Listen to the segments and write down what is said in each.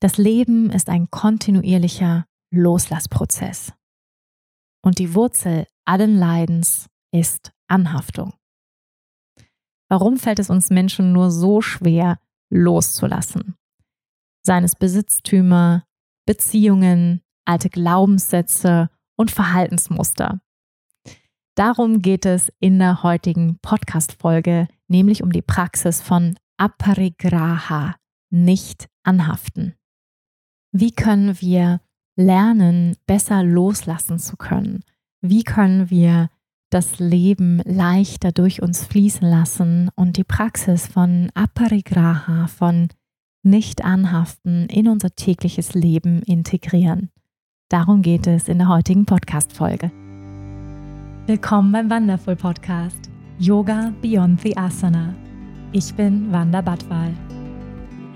Das Leben ist ein kontinuierlicher Loslassprozess. Und die Wurzel allen Leidens ist Anhaftung. Warum fällt es uns Menschen nur so schwer, loszulassen? Seien es Besitztümer, Beziehungen, alte Glaubenssätze und Verhaltensmuster. Darum geht es in der heutigen Podcast-Folge, nämlich um die Praxis von Aparigraha, nicht anhaften. Wie können wir lernen, besser loslassen zu können? Wie können wir das Leben leichter durch uns fließen lassen und die Praxis von Aparigraha, von nicht anhaften, in unser tägliches Leben integrieren? Darum geht es in der heutigen Podcast-Folge. Willkommen beim Wonderful Podcast Yoga Beyond the Asana. Ich bin Wanda Badwal.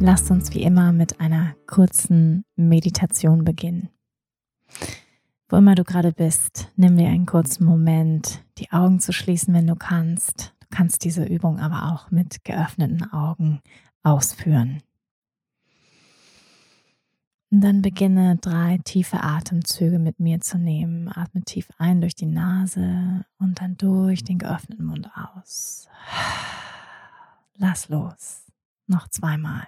lasst uns wie immer mit einer kurzen Meditation beginnen. Wo immer du gerade bist, nimm dir einen kurzen Moment, die Augen zu schließen, wenn du kannst. Du kannst diese Übung aber auch mit geöffneten Augen ausführen. Und dann beginne drei tiefe Atemzüge mit mir zu nehmen. Atme tief ein durch die Nase und dann durch den geöffneten Mund aus. Lass los. Noch zweimal.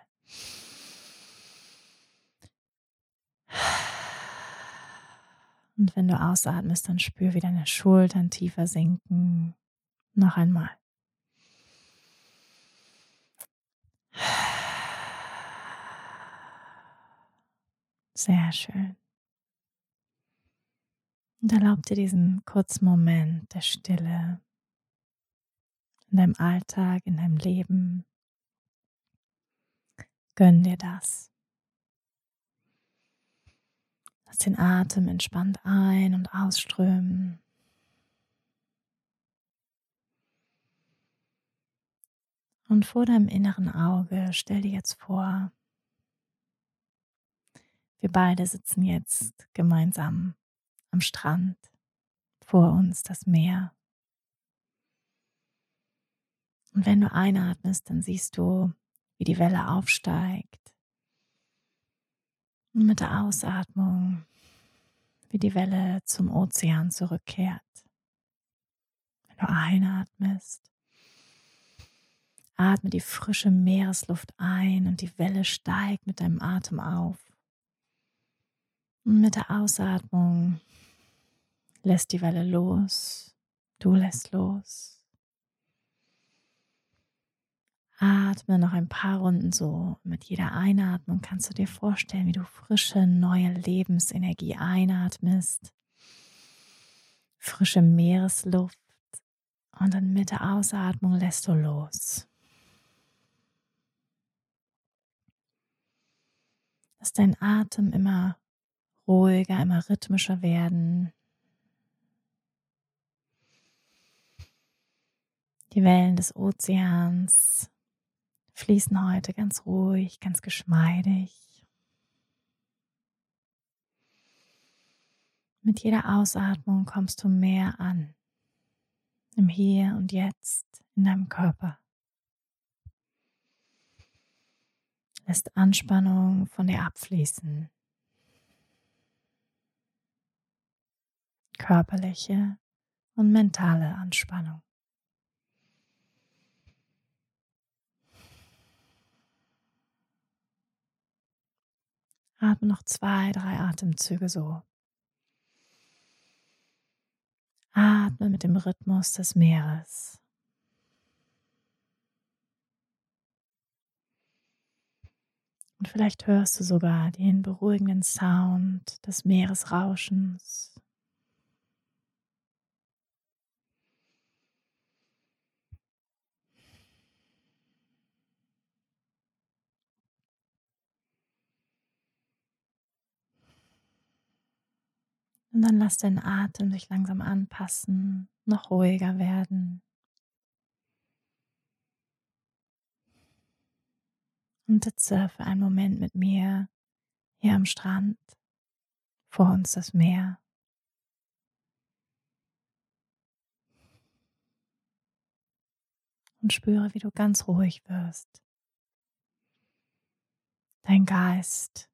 Und wenn du ausatmest, dann spür, wie deine Schultern tiefer sinken. Noch einmal. Sehr schön. Und erlaub dir diesen kurzen Moment der Stille in deinem Alltag, in deinem Leben. Gönn dir das. Lass den Atem entspannt ein- und ausströmen. Und vor deinem inneren Auge stell dir jetzt vor, wir beide sitzen jetzt gemeinsam am Strand, vor uns das Meer. Und wenn du einatmest, dann siehst du, wie die Welle aufsteigt. Und mit der Ausatmung, wie die Welle zum Ozean zurückkehrt. Wenn du einatmest, atme die frische Meeresluft ein und die Welle steigt mit deinem Atem auf. Und mit der Ausatmung lässt die Welle los, du lässt los. Atme noch ein paar Runden so. Mit jeder Einatmung kannst du dir vorstellen, wie du frische, neue Lebensenergie einatmest. Frische Meeresluft. Und dann mit der Ausatmung lässt du los. Lass dein Atem immer ruhiger, immer rhythmischer werden. Die Wellen des Ozeans fließen heute ganz ruhig, ganz geschmeidig. Mit jeder Ausatmung kommst du mehr an, im Hier und Jetzt in deinem Körper. Lässt Anspannung von dir abfließen. Körperliche und mentale Anspannung. Atme noch zwei, drei Atemzüge so. Atme mit dem Rhythmus des Meeres. Und vielleicht hörst du sogar den beruhigenden Sound des Meeresrauschens. Und dann lass deinen Atem sich langsam anpassen, noch ruhiger werden. Und jetzt surfe einen Moment mit mir hier am Strand, vor uns das Meer. Und spüre, wie du ganz ruhig wirst. Dein Geist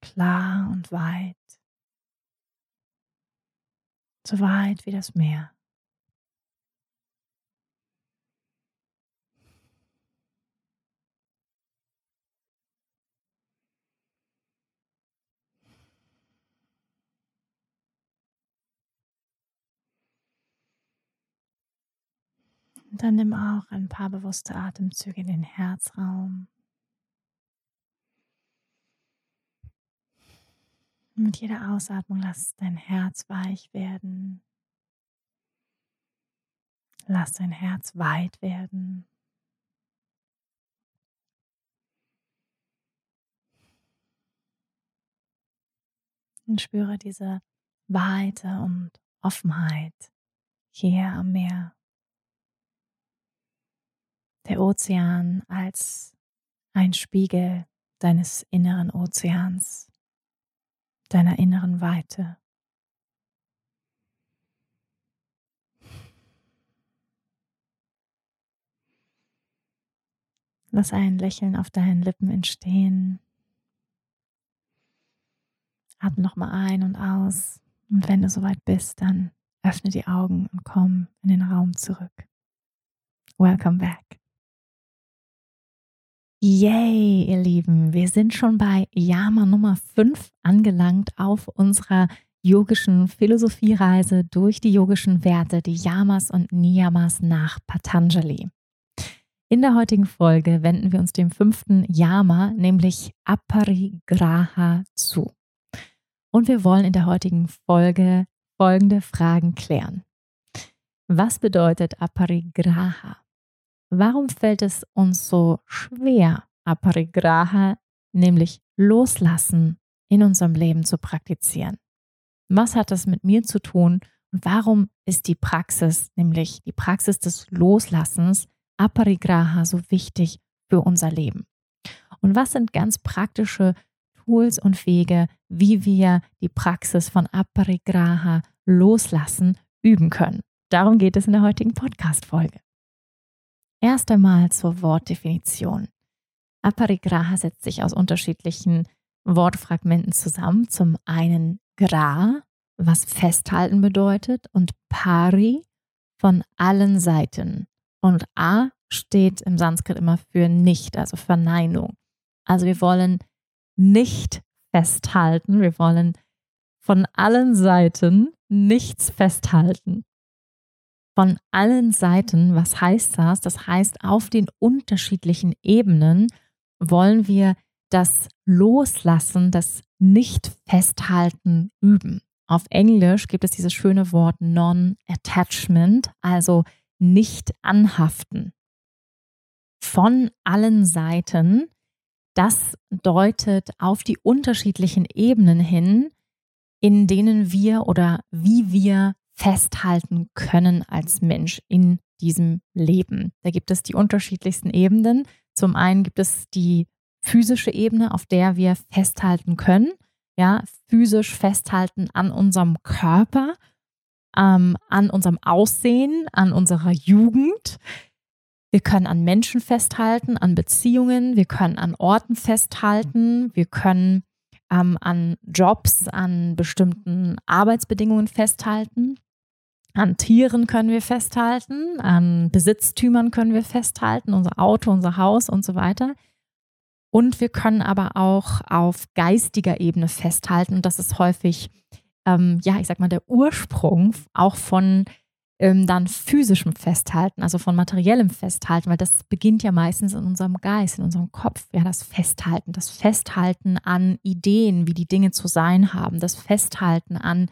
klar und weit, so weit wie das Meer. Und dann nimm auch ein paar bewusste Atemzüge in den Herzraum. Mit jeder Ausatmung lass dein Herz weich werden. Lass dein Herz weit werden. Und spüre diese Weite und Offenheit hier am Meer. Der Ozean als ein Spiegel deines inneren Ozeans deiner inneren Weite. Lass ein Lächeln auf deinen Lippen entstehen. Atme nochmal ein und aus. Und wenn du soweit bist, dann öffne die Augen und komm in den Raum zurück. Welcome back. Yay, ihr Lieben, wir sind schon bei Yama Nummer 5 angelangt auf unserer yogischen Philosophiereise durch die yogischen Werte, die Yamas und Niyamas nach Patanjali. In der heutigen Folge wenden wir uns dem fünften Yama, nämlich Aparigraha, zu. Und wir wollen in der heutigen Folge folgende Fragen klären. Was bedeutet Aparigraha? Warum fällt es uns so schwer, Aparigraha, nämlich Loslassen in unserem Leben zu praktizieren? Was hat das mit mir zu tun und warum ist die Praxis, nämlich die Praxis des Loslassens, Aparigraha, so wichtig für unser Leben? Und was sind ganz praktische Tools und Wege, wie wir die Praxis von Aparigraha loslassen üben können? Darum geht es in der heutigen Podcast-Folge. Erst einmal zur Wortdefinition. Aparigraha setzt sich aus unterschiedlichen Wortfragmenten zusammen. Zum einen gra, was festhalten bedeutet, und pari von allen Seiten. Und a steht im Sanskrit immer für nicht, also Verneinung. Also wir wollen nicht festhalten, wir wollen von allen Seiten nichts festhalten von allen Seiten. Was heißt das? Das heißt, auf den unterschiedlichen Ebenen wollen wir das Loslassen, das Nicht-Festhalten üben. Auf Englisch gibt es dieses schöne Wort Non-Attachment, also nicht anhaften. Von allen Seiten, das deutet auf die unterschiedlichen Ebenen hin, in denen wir oder wie wir festhalten können als Mensch in diesem Leben. Da gibt es die unterschiedlichsten Ebenen. Zum einen gibt es die physische Ebene, auf der wir festhalten können. Ja, physisch festhalten an unserem Körper, ähm, an unserem Aussehen, an unserer Jugend. Wir können an Menschen festhalten, an Beziehungen, wir können an Orten festhalten, wir können ähm, an Jobs, an bestimmten Arbeitsbedingungen festhalten. An Tieren können wir festhalten, an Besitztümern können wir festhalten, unser Auto, unser Haus und so weiter. Und wir können aber auch auf geistiger Ebene festhalten. Und das ist häufig, ähm, ja, ich sag mal, der Ursprung auch von ähm, dann physischem Festhalten, also von materiellem Festhalten, weil das beginnt ja meistens in unserem Geist, in unserem Kopf. Ja, das Festhalten, das Festhalten an Ideen, wie die Dinge zu sein haben, das Festhalten an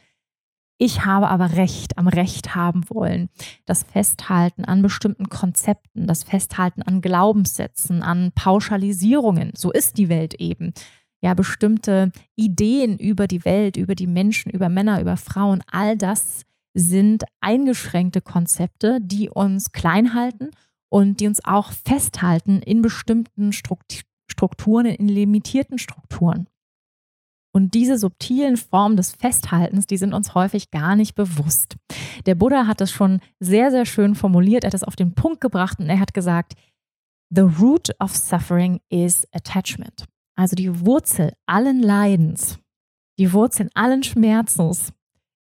ich habe aber Recht am Recht haben wollen. Das Festhalten an bestimmten Konzepten, das Festhalten an Glaubenssätzen, an Pauschalisierungen. So ist die Welt eben. ja, bestimmte Ideen über die Welt, über die Menschen, über Männer, über Frauen, all das sind eingeschränkte Konzepte, die uns klein halten und die uns auch festhalten in bestimmten Strukturen, in limitierten Strukturen. Und diese subtilen Formen des Festhaltens, die sind uns häufig gar nicht bewusst. Der Buddha hat es schon sehr, sehr schön formuliert, er hat es auf den Punkt gebracht und er hat gesagt, The root of suffering is attachment. Also die Wurzel allen Leidens, die Wurzel allen Schmerzens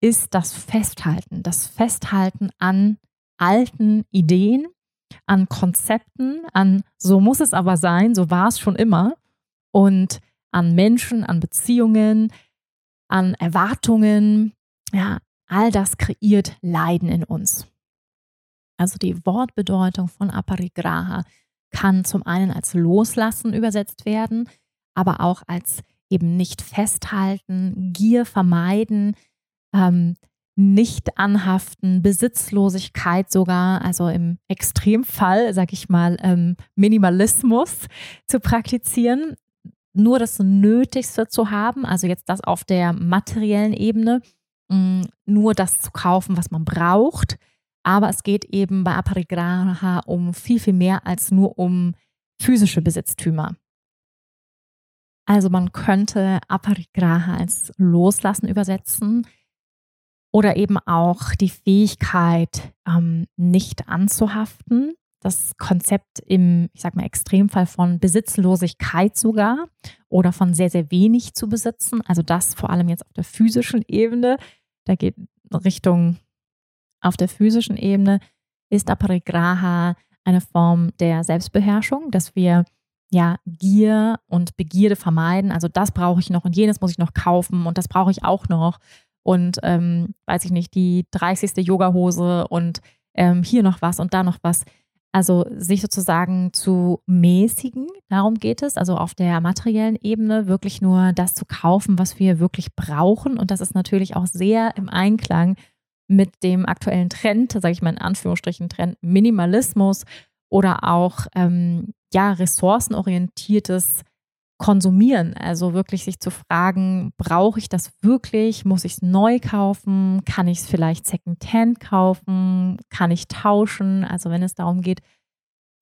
ist das Festhalten, das Festhalten an alten Ideen, an Konzepten, an so muss es aber sein, so war es schon immer und an Menschen, an Beziehungen, an Erwartungen. Ja, all das kreiert Leiden in uns. Also die Wortbedeutung von Aparigraha kann zum einen als Loslassen übersetzt werden, aber auch als eben nicht festhalten, Gier vermeiden, ähm, nicht anhaften, Besitzlosigkeit sogar, also im Extremfall, sag ich mal, ähm, Minimalismus zu praktizieren, nur das Nötigste zu haben, also jetzt das auf der materiellen Ebene, mm, nur das zu kaufen, was man braucht. Aber es geht eben bei Aparigraha um viel, viel mehr als nur um physische Besitztümer. Also man könnte Aparigraha als Loslassen übersetzen oder eben auch die Fähigkeit, ähm, nicht anzuhaften. Das Konzept im, ich sag mal, Extremfall von Besitzlosigkeit sogar oder von sehr, sehr wenig zu besitzen. Also das vor allem jetzt auf der physischen Ebene. Da geht Richtung auf der physischen Ebene ist Aparigraha eine Form der Selbstbeherrschung, dass wir ja Gier und Begierde vermeiden. Also das brauche ich noch und jenes muss ich noch kaufen und das brauche ich auch noch und ähm, weiß ich nicht, die 30. Yogahose und ähm, hier noch was und da noch was. Also sich sozusagen zu mäßigen, darum geht es, also auf der materiellen Ebene wirklich nur das zu kaufen, was wir wirklich brauchen. Und das ist natürlich auch sehr im Einklang mit dem aktuellen Trend, sage ich mal in Anführungsstrichen Trend Minimalismus oder auch ähm, ja ressourcenorientiertes Konsumieren, also wirklich sich zu fragen, brauche ich das wirklich? Muss ich es neu kaufen? Kann ich es vielleicht Secondhand kaufen? Kann ich tauschen? Also wenn es darum geht,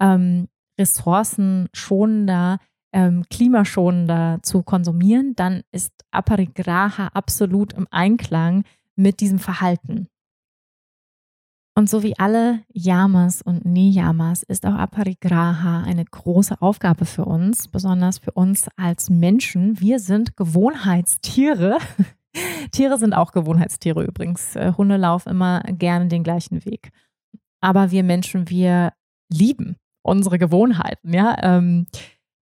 ähm, ressourcenschonender, ähm, klimaschonender zu konsumieren, dann ist Aparigraha absolut im Einklang mit diesem Verhalten. Und so wie alle Yamas und Niyamas ist auch Aparigraha eine große Aufgabe für uns, besonders für uns als Menschen. Wir sind Gewohnheitstiere. Tiere sind auch Gewohnheitstiere übrigens. Äh, Hunde laufen immer gerne den gleichen Weg. Aber wir Menschen, wir lieben unsere Gewohnheiten, ja. Ähm,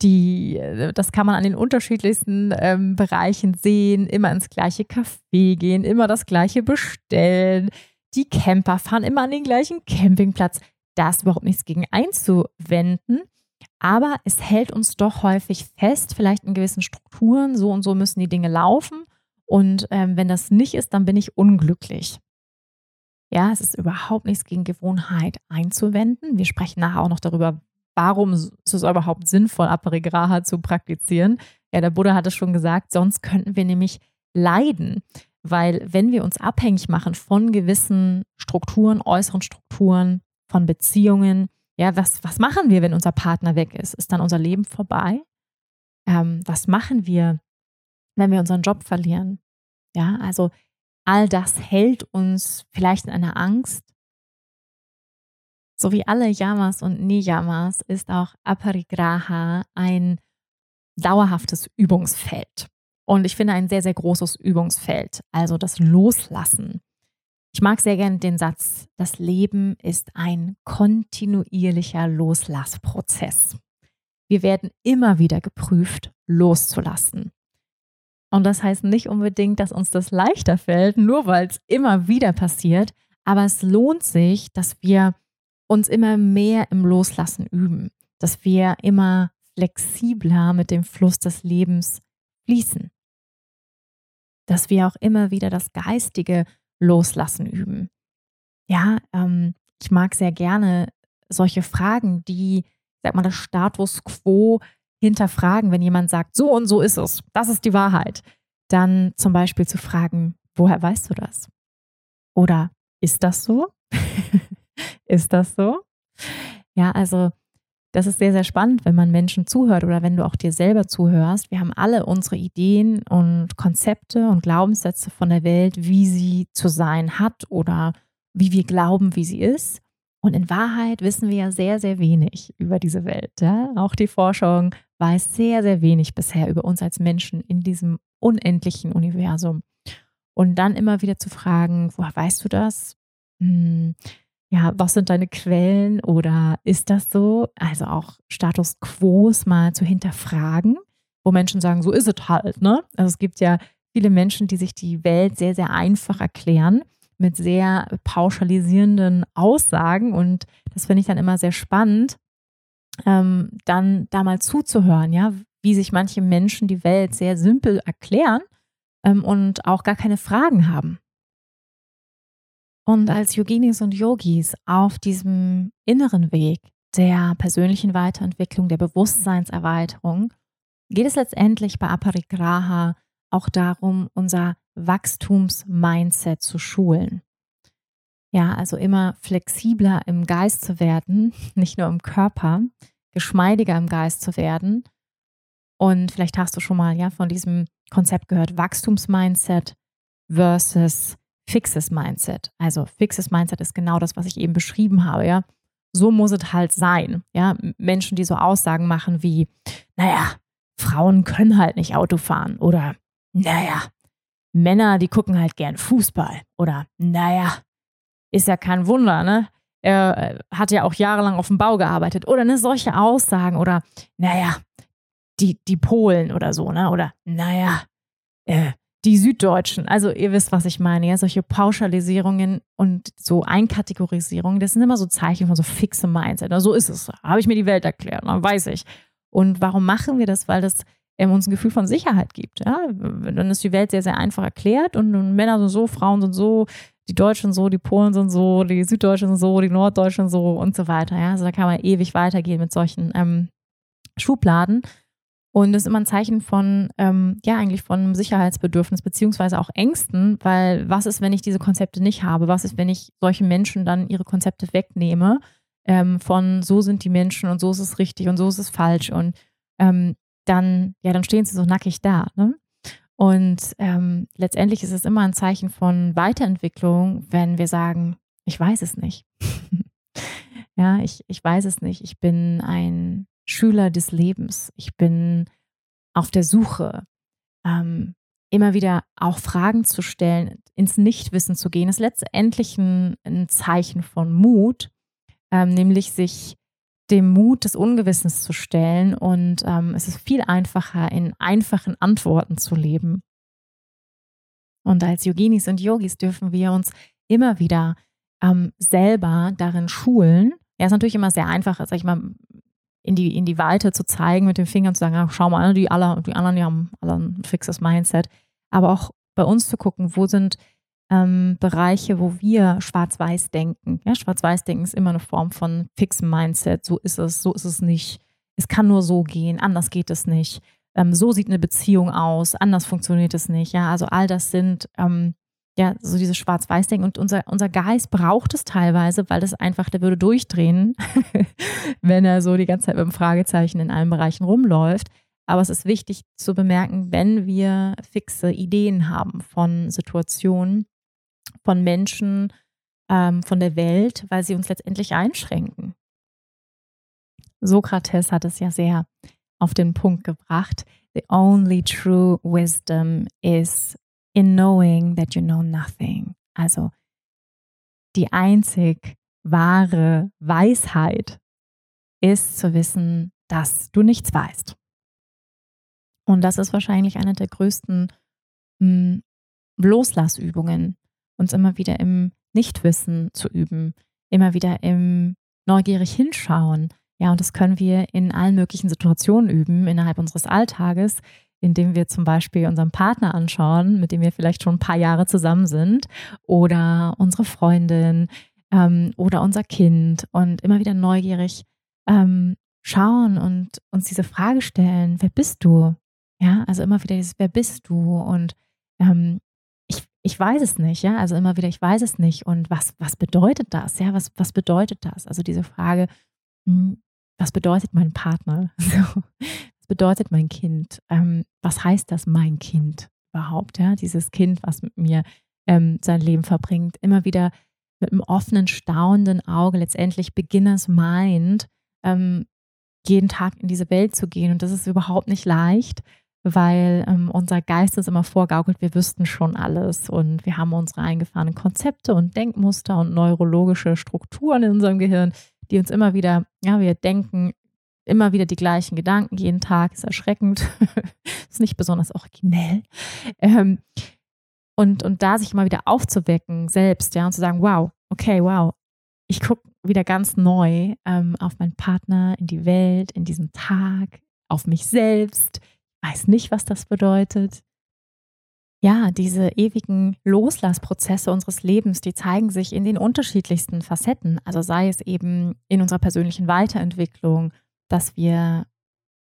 die, äh, das kann man an den unterschiedlichsten ähm, Bereichen sehen, immer ins gleiche Café gehen, immer das gleiche bestellen, die Camper fahren immer an den gleichen Campingplatz. Da ist überhaupt nichts gegen einzuwenden. Aber es hält uns doch häufig fest, vielleicht in gewissen Strukturen, so und so müssen die Dinge laufen. Und ähm, wenn das nicht ist, dann bin ich unglücklich. Ja, es ist überhaupt nichts gegen Gewohnheit einzuwenden. Wir sprechen nachher auch noch darüber, warum ist es überhaupt sinnvoll, Aparigraha zu praktizieren. Ja, der Buddha hat es schon gesagt, sonst könnten wir nämlich leiden. Weil wenn wir uns abhängig machen von gewissen Strukturen, äußeren Strukturen, von Beziehungen, ja, was, was machen wir, wenn unser Partner weg ist? Ist dann unser Leben vorbei? Ähm, was machen wir, wenn wir unseren Job verlieren? Ja, also all das hält uns vielleicht in einer Angst. So wie alle Yamas und Niyamas ist auch Aparigraha ein dauerhaftes Übungsfeld. Und ich finde ein sehr, sehr großes Übungsfeld, also das Loslassen. Ich mag sehr gerne den Satz, das Leben ist ein kontinuierlicher Loslassprozess. Wir werden immer wieder geprüft, loszulassen. Und das heißt nicht unbedingt, dass uns das leichter fällt, nur weil es immer wieder passiert, aber es lohnt sich, dass wir uns immer mehr im Loslassen üben, dass wir immer flexibler mit dem Fluss des Lebens fließen dass wir auch immer wieder das geistige Loslassen üben. Ja, ähm, ich mag sehr gerne solche Fragen, die, sag mal, das Status quo hinterfragen, wenn jemand sagt, so und so ist es, das ist die Wahrheit, dann zum Beispiel zu fragen, woher weißt du das? Oder ist das so? ist das so? Ja, also das ist sehr, sehr spannend, wenn man Menschen zuhört oder wenn du auch dir selber zuhörst. Wir haben alle unsere Ideen und Konzepte und Glaubenssätze von der Welt, wie sie zu sein hat oder wie wir glauben, wie sie ist. Und in Wahrheit wissen wir ja sehr, sehr wenig über diese Welt. Ja? Auch die Forschung weiß sehr, sehr wenig bisher über uns als Menschen in diesem unendlichen Universum. Und dann immer wieder zu fragen, woher weißt du das? Hm, ja, was sind deine Quellen oder ist das so? Also auch Status Quos mal zu hinterfragen, wo Menschen sagen, so ist es halt, ne? Also es gibt ja viele Menschen, die sich die Welt sehr, sehr einfach erklären mit sehr pauschalisierenden Aussagen und das finde ich dann immer sehr spannend, ähm, dann da mal zuzuhören, ja, wie sich manche Menschen die Welt sehr simpel erklären ähm, und auch gar keine Fragen haben. Und als Yoginis und Yogis auf diesem inneren Weg der persönlichen Weiterentwicklung, der Bewusstseinserweiterung, geht es letztendlich bei Aparigraha auch darum, unser Wachstumsmindset zu schulen. Ja, also immer flexibler im Geist zu werden, nicht nur im Körper, geschmeidiger im Geist zu werden. Und vielleicht hast du schon mal ja von diesem Konzept gehört, Wachstumsmindset versus fixes Mindset. Also fixes Mindset ist genau das, was ich eben beschrieben habe, ja. So muss es halt sein, ja. Menschen, die so Aussagen machen wie, naja, Frauen können halt nicht Auto fahren oder, naja, Männer, die gucken halt gern Fußball oder, naja, ist ja kein Wunder, ne? Er äh, hat ja auch jahrelang auf dem Bau gearbeitet oder ne, solche Aussagen oder, naja, die, die Polen oder so, ne? Oder, naja, äh, die Süddeutschen. Also ihr wisst, was ich meine. Ja, solche Pauschalisierungen und so Einkategorisierungen, das sind immer so Zeichen von so fixem Mindset. So ist es. Habe ich mir die Welt erklärt, dann weiß ich. Und warum machen wir das? Weil das ähm, uns ein Gefühl von Sicherheit gibt. Ja? Dann ist die Welt sehr, sehr einfach erklärt und, und Männer sind so, Frauen sind so, die Deutschen so, die Polen sind so, die Süddeutschen sind so, die Norddeutschen so und so weiter. Ja? Also da kann man ewig weitergehen mit solchen ähm, Schubladen. Und das ist immer ein Zeichen von, ähm, ja, eigentlich von einem Sicherheitsbedürfnis, beziehungsweise auch Ängsten, weil was ist, wenn ich diese Konzepte nicht habe? Was ist, wenn ich solchen Menschen dann ihre Konzepte wegnehme? Ähm, von so sind die Menschen und so ist es richtig und so ist es falsch. Und ähm, dann, ja, dann stehen sie so nackig da. Ne? Und ähm, letztendlich ist es immer ein Zeichen von Weiterentwicklung, wenn wir sagen, ich weiß es nicht. ja, ich, ich weiß es nicht. Ich bin ein Schüler des Lebens. Ich bin auf der Suche, ähm, immer wieder auch Fragen zu stellen, ins Nichtwissen zu gehen, ist letztendlich ein, ein Zeichen von Mut, ähm, nämlich sich dem Mut des Ungewissens zu stellen. Und ähm, es ist viel einfacher, in einfachen Antworten zu leben. Und als Yoginis und Yogis dürfen wir uns immer wieder ähm, selber darin schulen. Ja, ist natürlich immer sehr einfach, sag ich mal, in die, in die Weite zu zeigen mit dem Finger und zu sagen, ach, schau mal, die, alle, die anderen, die haben alle ein fixes Mindset. Aber auch bei uns zu gucken, wo sind ähm, Bereiche, wo wir schwarz-weiß denken. Ja, schwarz-weiß denken ist immer eine Form von fixem Mindset. So ist es, so ist es nicht. Es kann nur so gehen, anders geht es nicht. Ähm, so sieht eine Beziehung aus, anders funktioniert es nicht. Ja, also all das sind ähm, ja, so dieses Schwarz-Weiß-Denken. Und unser, unser Geist braucht es teilweise, weil das einfach, der würde durchdrehen, wenn er so die ganze Zeit mit dem Fragezeichen in allen Bereichen rumläuft. Aber es ist wichtig zu bemerken, wenn wir fixe Ideen haben von Situationen, von Menschen, ähm, von der Welt, weil sie uns letztendlich einschränken. Sokrates hat es ja sehr auf den Punkt gebracht. The only true wisdom is in knowing that you know nothing. Also die einzig wahre Weisheit ist zu wissen, dass du nichts weißt. Und das ist wahrscheinlich eine der größten mh, hm, Loslassübungen, uns immer wieder im Nichtwissen zu üben, immer wieder im neugierig hinschauen. Ja, und das können wir in allen möglichen Situationen üben innerhalb unseres Alltages, indem wir zum Beispiel unseren Partner anschauen, mit dem wir vielleicht schon ein paar Jahre zusammen sind, oder unsere Freundin ähm, oder unser Kind und immer wieder neugierig ähm, schauen und uns diese Frage stellen, wer bist du? Ja, also immer wieder dieses, wer bist du? Und ähm, ich, ich weiß es nicht, ja, also immer wieder, ich weiß es nicht. Und was, was bedeutet das? Ja, was, was bedeutet das? Also diese Frage, hm, was bedeutet mein Partner? So, bedeutet mein Kind? Ähm, was heißt das, mein Kind überhaupt? Ja, dieses Kind, was mit mir ähm, sein Leben verbringt, immer wieder mit einem offenen, staunenden Auge, letztendlich Beginners Mind, ähm, jeden Tag in diese Welt zu gehen. Und das ist überhaupt nicht leicht, weil ähm, unser Geist uns immer vorgaukelt, wir wüssten schon alles und wir haben unsere eingefahrenen Konzepte und Denkmuster und neurologische Strukturen in unserem Gehirn, die uns immer wieder, ja, wir denken immer wieder die gleichen Gedanken jeden Tag, ist erschreckend, ist nicht besonders originell. Ähm, und, und da sich immer wieder aufzuwecken selbst, ja, und zu sagen, wow, okay, wow, ich gucke wieder ganz neu ähm, auf meinen Partner, in die Welt, in diesen Tag, auf mich selbst. Weiß nicht, was das bedeutet. Ja, diese ewigen Loslassprozesse unseres Lebens, die zeigen sich in den unterschiedlichsten Facetten. Also sei es eben in unserer persönlichen Weiterentwicklung, dass wir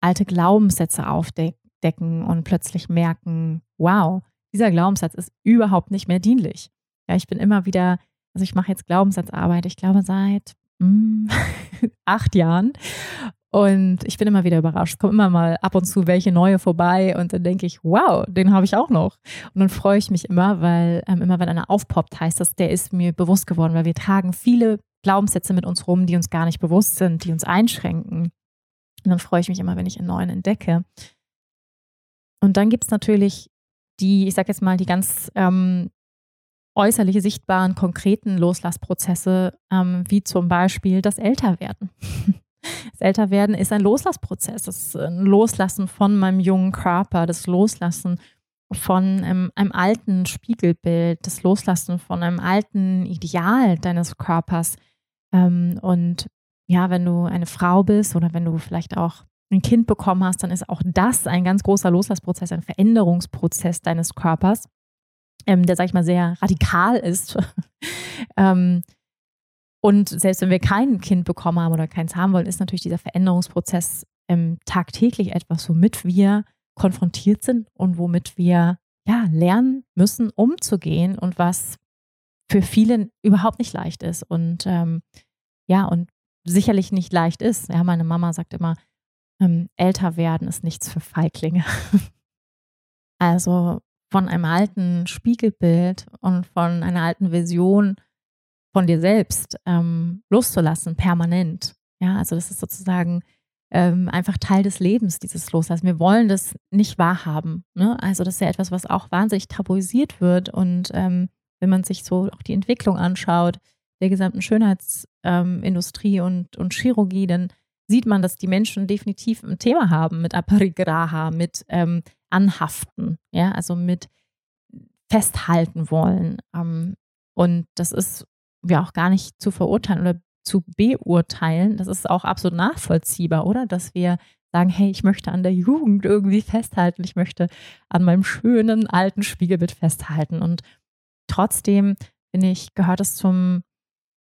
alte Glaubenssätze aufdecken und plötzlich merken, wow, dieser Glaubenssatz ist überhaupt nicht mehr dienlich. Ja, ich bin immer wieder, also ich mache jetzt Glaubenssatzarbeit, ich glaube seit mm, acht Jahren. Und ich bin immer wieder überrascht. Es kommen immer mal ab und zu welche neue vorbei und dann denke ich, wow, den habe ich auch noch. Und dann freue ich mich immer, weil ähm, immer wenn einer aufpoppt, heißt das, der ist mir bewusst geworden, weil wir tragen viele Glaubenssätze mit uns rum, die uns gar nicht bewusst sind, die uns einschränken. Und dann freue ich mich immer, wenn ich einen neuen entdecke. Und dann gibt es natürlich die, ich sage jetzt mal, die ganz ähm, äußerliche, sichtbaren, konkreten Loslassprozesse, ähm, wie zum Beispiel das Älterwerden. Das Älterwerden ist ein Loslassprozess. Das ist ein Loslassen von meinem jungen Körper, das Loslassen von ähm, einem alten Spiegelbild, das Loslassen von einem alten Ideal deines Körpers. Ähm, und ja, wenn du eine Frau bist oder wenn du vielleicht auch ein Kind bekommen hast, dann ist auch das ein ganz großer Loslassprozess, ein Veränderungsprozess deines Körpers, ähm, der, sag ich mal, sehr radikal ist. ähm, und selbst wenn wir kein Kind bekommen haben oder keins haben wollen, ist natürlich dieser Veränderungsprozess ähm, tagtäglich etwas, womit wir konfrontiert sind und womit wir ja lernen müssen, umzugehen und was für viele überhaupt nicht leicht ist und ähm, ja und sicherlich nicht leicht ist. Ja, meine Mama sagt immer, ähm, älter werden ist nichts für Feiglinge. also von einem alten Spiegelbild und von einer alten Vision von dir selbst ähm, loszulassen, permanent. Ja, also das ist sozusagen ähm, einfach Teil des Lebens, dieses Loslassen. Wir wollen das nicht wahrhaben. Ne? Also das ist ja etwas, was auch wahnsinnig tabuisiert wird. Und ähm, wenn man sich so auch die Entwicklung anschaut, der gesamten Schönheitsindustrie und, und Chirurgie, dann sieht man, dass die Menschen definitiv ein Thema haben mit Aparigraha, mit ähm, Anhaften, ja, also mit festhalten wollen. Ähm, und das ist ja auch gar nicht zu verurteilen oder zu beurteilen. Das ist auch absolut nachvollziehbar, oder? Dass wir sagen, hey, ich möchte an der Jugend irgendwie festhalten, ich möchte an meinem schönen alten Spiegelbild festhalten. Und trotzdem, finde ich, gehört es zum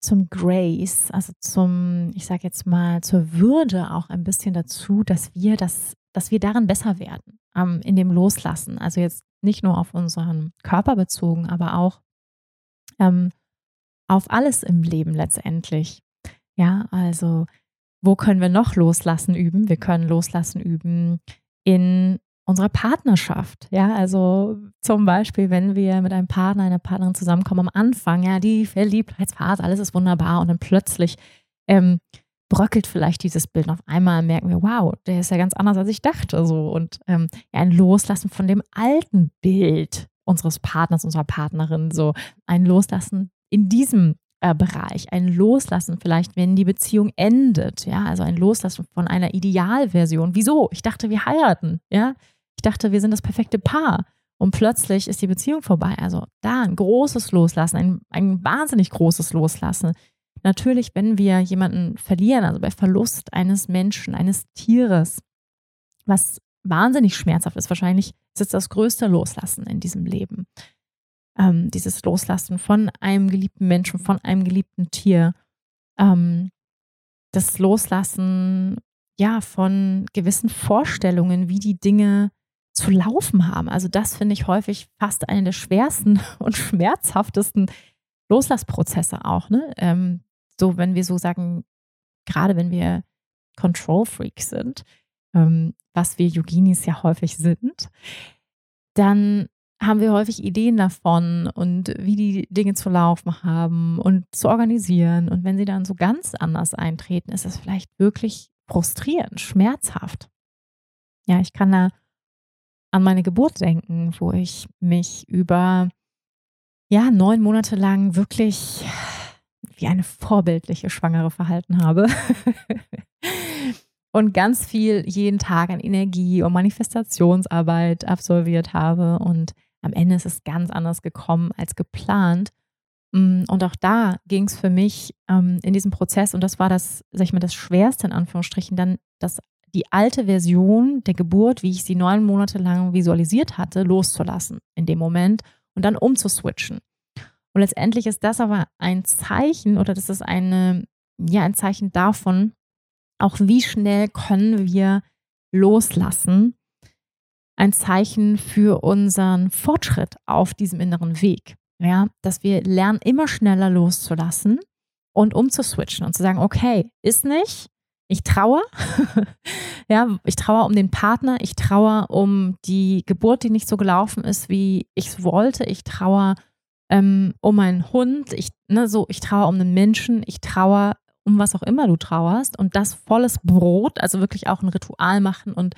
zum Grace, also zum, ich sage jetzt mal, zur Würde auch ein bisschen dazu, dass wir das, dass wir darin besser werden, ähm, in dem Loslassen. Also jetzt nicht nur auf unseren Körper bezogen, aber auch ähm, auf alles im Leben letztendlich. Ja, also wo können wir noch loslassen üben? Wir können loslassen üben in unserer Partnerschaft. Ja, also zum Beispiel, wenn wir mit einem Partner, einer Partnerin zusammenkommen am Anfang, ja, die Verliebtheitsphase, alles ist wunderbar und dann plötzlich ähm, bröckelt vielleicht dieses Bild. Und auf einmal merken wir, wow, der ist ja ganz anders, als ich dachte. So. Und ähm, ja, ein Loslassen von dem alten Bild unseres Partners, unserer Partnerin, so ein Loslassen in diesem äh, Bereich, ein Loslassen vielleicht, wenn die Beziehung endet, ja, also ein Loslassen von einer Idealversion. Wieso? Ich dachte, wir heiraten, ja. Ich dachte, wir sind das perfekte Paar. Und plötzlich ist die Beziehung vorbei. Also da ein großes Loslassen, ein, ein wahnsinnig großes Loslassen. Natürlich, wenn wir jemanden verlieren, also bei Verlust eines Menschen, eines Tieres, was wahnsinnig schmerzhaft ist, wahrscheinlich ist es das größte Loslassen in diesem Leben. Ähm, dieses Loslassen von einem geliebten Menschen, von einem geliebten Tier. Ähm, das Loslassen ja, von gewissen Vorstellungen, wie die Dinge zu laufen haben. Also das finde ich häufig fast einen der schwersten und schmerzhaftesten Loslassprozesse auch. Ne? Ähm, so, wenn wir so sagen, gerade wenn wir Control Freaks sind, ähm, was wir Yoginis ja häufig sind, dann haben wir häufig Ideen davon und wie die Dinge zu laufen haben und zu organisieren. Und wenn sie dann so ganz anders eintreten, ist das vielleicht wirklich frustrierend, schmerzhaft. Ja, ich kann da an meine Geburt denken, wo ich mich über ja, neun Monate lang wirklich wie eine vorbildliche Schwangere verhalten habe. und ganz viel jeden Tag an Energie und Manifestationsarbeit absolviert habe. Und am Ende ist es ganz anders gekommen als geplant. Mm, und auch da ging es für mich ähm, in diesem Prozess, und das war das, sag ich mal, das Schwerste in Anführungsstrichen, dann das, die alte Version der Geburt, wie ich sie neun Monate lang visualisiert hatte, loszulassen in dem Moment und dann umzuswitchen. Und letztendlich ist das aber ein Zeichen oder das ist eine, ja, ein Zeichen davon, auch wie schnell können wir loslassen. Ein Zeichen für unseren Fortschritt auf diesem inneren Weg. Ja, dass wir lernen, immer schneller loszulassen und umzuswitchen und zu sagen, okay, ist nicht, ich traue. ja, ich traue um den Partner, ich traue um die Geburt, die nicht so gelaufen ist, wie ich es wollte. Ich traue ähm, um meinen Hund, ich, ne, so, ich traue um einen Menschen, ich traue um was auch immer du trauerst und das volles Brot, also wirklich auch ein Ritual machen und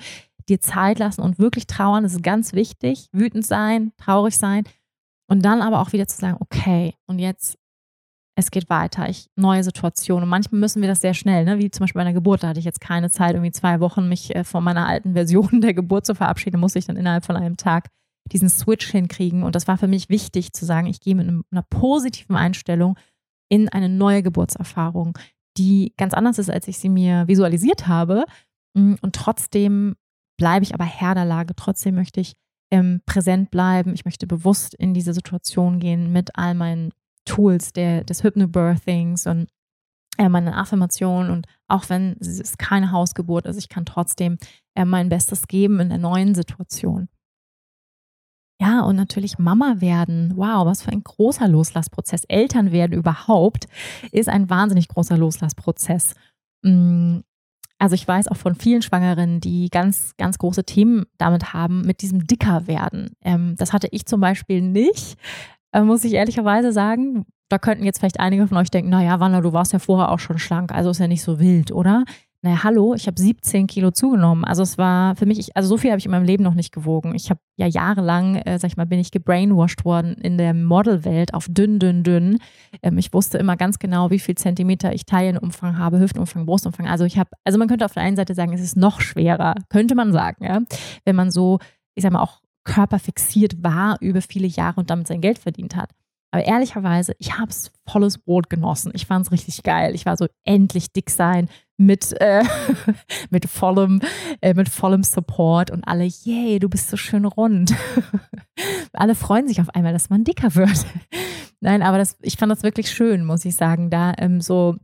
dir Zeit lassen und wirklich trauern, das ist ganz wichtig. Wütend sein, traurig sein und dann aber auch wieder zu sagen, okay, und jetzt es geht weiter, ich neue Situationen. Und manchmal müssen wir das sehr schnell, ne? wie zum Beispiel bei einer Geburt, da hatte ich jetzt keine Zeit, irgendwie zwei Wochen mich äh, von meiner alten Version der Geburt zu verabschieden, muss ich dann innerhalb von einem Tag diesen Switch hinkriegen. Und das war für mich wichtig zu sagen, ich gehe mit einer positiven Einstellung in eine neue Geburtserfahrung, die ganz anders ist, als ich sie mir visualisiert habe. Mm, und trotzdem bleibe ich aber Herr der Lage. Trotzdem möchte ich ähm, präsent bleiben. Ich möchte bewusst in diese Situation gehen mit all meinen Tools der, des Hypnobirthings und äh, meinen Affirmationen. Und auch wenn es keine Hausgeburt ist, ich kann trotzdem äh, mein Bestes geben in der neuen Situation. Ja, und natürlich Mama werden. Wow, was für ein großer Loslassprozess. Eltern werden überhaupt ist ein wahnsinnig großer Loslassprozess. Mm, also ich weiß auch von vielen Schwangeren, die ganz, ganz große Themen damit haben, mit diesem dicker werden. Ähm, das hatte ich zum Beispiel nicht, äh, muss ich ehrlicherweise sagen. Da könnten jetzt vielleicht einige von euch denken, naja, Wanda, du warst ja vorher auch schon schlank, also ist ja nicht so wild, oder? naja, hallo, ich habe 17 Kilo zugenommen. Also es war für mich, ich, also so viel habe ich in meinem Leben noch nicht gewogen. Ich habe ja jahrelang, äh, sag ich mal, bin ich gebrainwashed worden in der Modelwelt auf dünn, dünn, dünn. Ähm, ich wusste immer ganz genau, wie viel Zentimeter ich Taillenumfang habe, Hüftenumfang, Brustumfang. Also ich habe, also man könnte auf der einen Seite sagen, es ist noch schwerer, könnte man sagen, ja, wenn man so, ich sag mal, auch körperfixiert war über viele Jahre und damit sein Geld verdient hat. Aber ehrlicherweise, ich habe es volles Brot genossen. Ich fand es richtig geil. Ich war so endlich dick sein mit, äh, mit, vollem, äh, mit vollem Support und alle, yay, du bist so schön rund. alle freuen sich auf einmal, dass man dicker wird. Nein, aber das, ich fand das wirklich schön, muss ich sagen, da ähm, so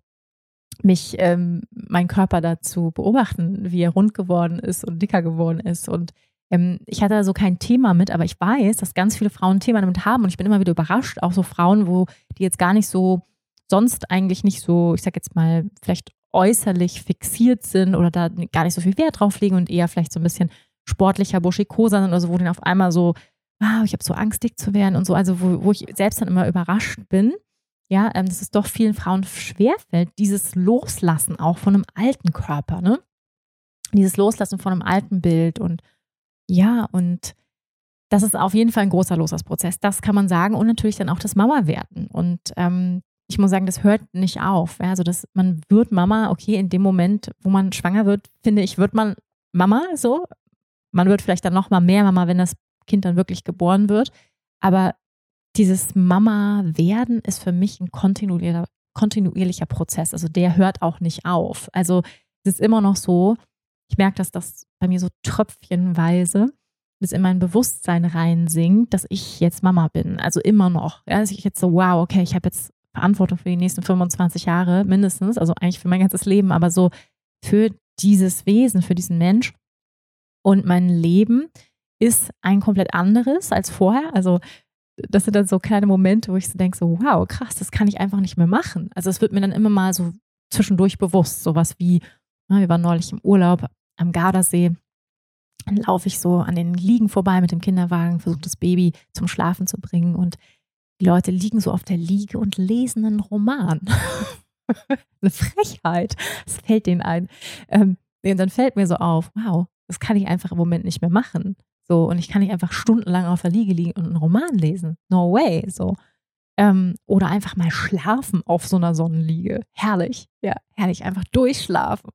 mich, ähm, mein Körper dazu beobachten, wie er rund geworden ist und dicker geworden ist und ähm, ich hatte da so kein Thema mit, aber ich weiß, dass ganz viele Frauen ein Thema damit haben und ich bin immer wieder überrascht, auch so Frauen, wo die jetzt gar nicht so, sonst eigentlich nicht so, ich sag jetzt mal, vielleicht äußerlich fixiert sind oder da gar nicht so viel Wert drauf legen und eher vielleicht so ein bisschen sportlicher, buschikoser sind oder so, wo denen auf einmal so, wow, ich habe so Angst, dick zu werden und so, also wo, wo ich selbst dann immer überrascht bin, ja, ähm, dass es doch vielen Frauen schwerfällt, dieses Loslassen auch von einem alten Körper, ne? Dieses Loslassen von einem alten Bild und ja, und das ist auf jeden Fall ein großer Loslassprozess. Das kann man sagen. Und natürlich dann auch das Mama-Werden. Und ähm, ich muss sagen, das hört nicht auf. Ja? Also, dass man wird Mama, okay, in dem Moment, wo man schwanger wird, finde ich, wird man Mama so. Man wird vielleicht dann noch mal mehr Mama, wenn das Kind dann wirklich geboren wird. Aber dieses Mama-Werden ist für mich ein kontinuierlicher, kontinuierlicher Prozess. Also der hört auch nicht auf. Also es ist immer noch so, ich merke, dass das bei mir so tröpfchenweise bis in mein Bewusstsein reinsinkt, dass ich jetzt Mama bin. Also immer noch. Ja, dass ich jetzt so, wow, okay, ich habe jetzt Verantwortung für die nächsten 25 Jahre mindestens, also eigentlich für mein ganzes Leben, aber so für dieses Wesen, für diesen Mensch. Und mein Leben ist ein komplett anderes als vorher. Also das sind dann so kleine Momente, wo ich so denke, so, wow, krass, das kann ich einfach nicht mehr machen. Also es wird mir dann immer mal so zwischendurch bewusst, sowas wie, wir waren neulich im Urlaub am Gardasee, dann laufe ich so an den Liegen vorbei mit dem Kinderwagen, versuche das Baby zum Schlafen zu bringen und die Leute liegen so auf der Liege und lesen einen Roman. Eine Frechheit. Das fällt denen ein. Ähm, und dann fällt mir so auf, wow, das kann ich einfach im Moment nicht mehr machen. So, und ich kann nicht einfach stundenlang auf der Liege liegen und einen Roman lesen. No way. So. Ähm, oder einfach mal schlafen auf so einer Sonnenliege. Herrlich. Ja, herrlich. Einfach durchschlafen.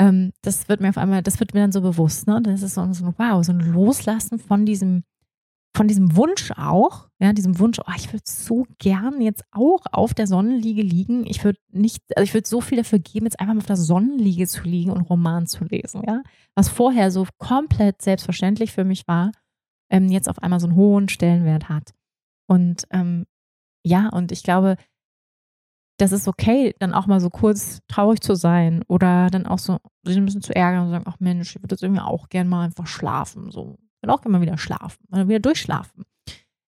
Ähm, das wird mir auf einmal, das wird mir dann so bewusst, ne? Das ist so, ein Wow, so ein Loslassen von diesem, von diesem Wunsch auch, ja, diesem Wunsch, oh, ich würde so gern jetzt auch auf der Sonnenliege liegen. Ich würde nicht, also ich würde so viel dafür geben, jetzt einfach mal auf der Sonnenliege zu liegen und Roman zu lesen, ja. Was vorher so komplett selbstverständlich für mich war, ähm, jetzt auf einmal so einen hohen Stellenwert hat. Und ähm, ja, und ich glaube, das ist okay, dann auch mal so kurz traurig zu sein oder dann auch so sich ein bisschen zu ärgern und sagen, ach Mensch, ich würde jetzt irgendwie auch gerne mal einfach schlafen, so will auch gerne mal wieder schlafen, mal wieder durchschlafen.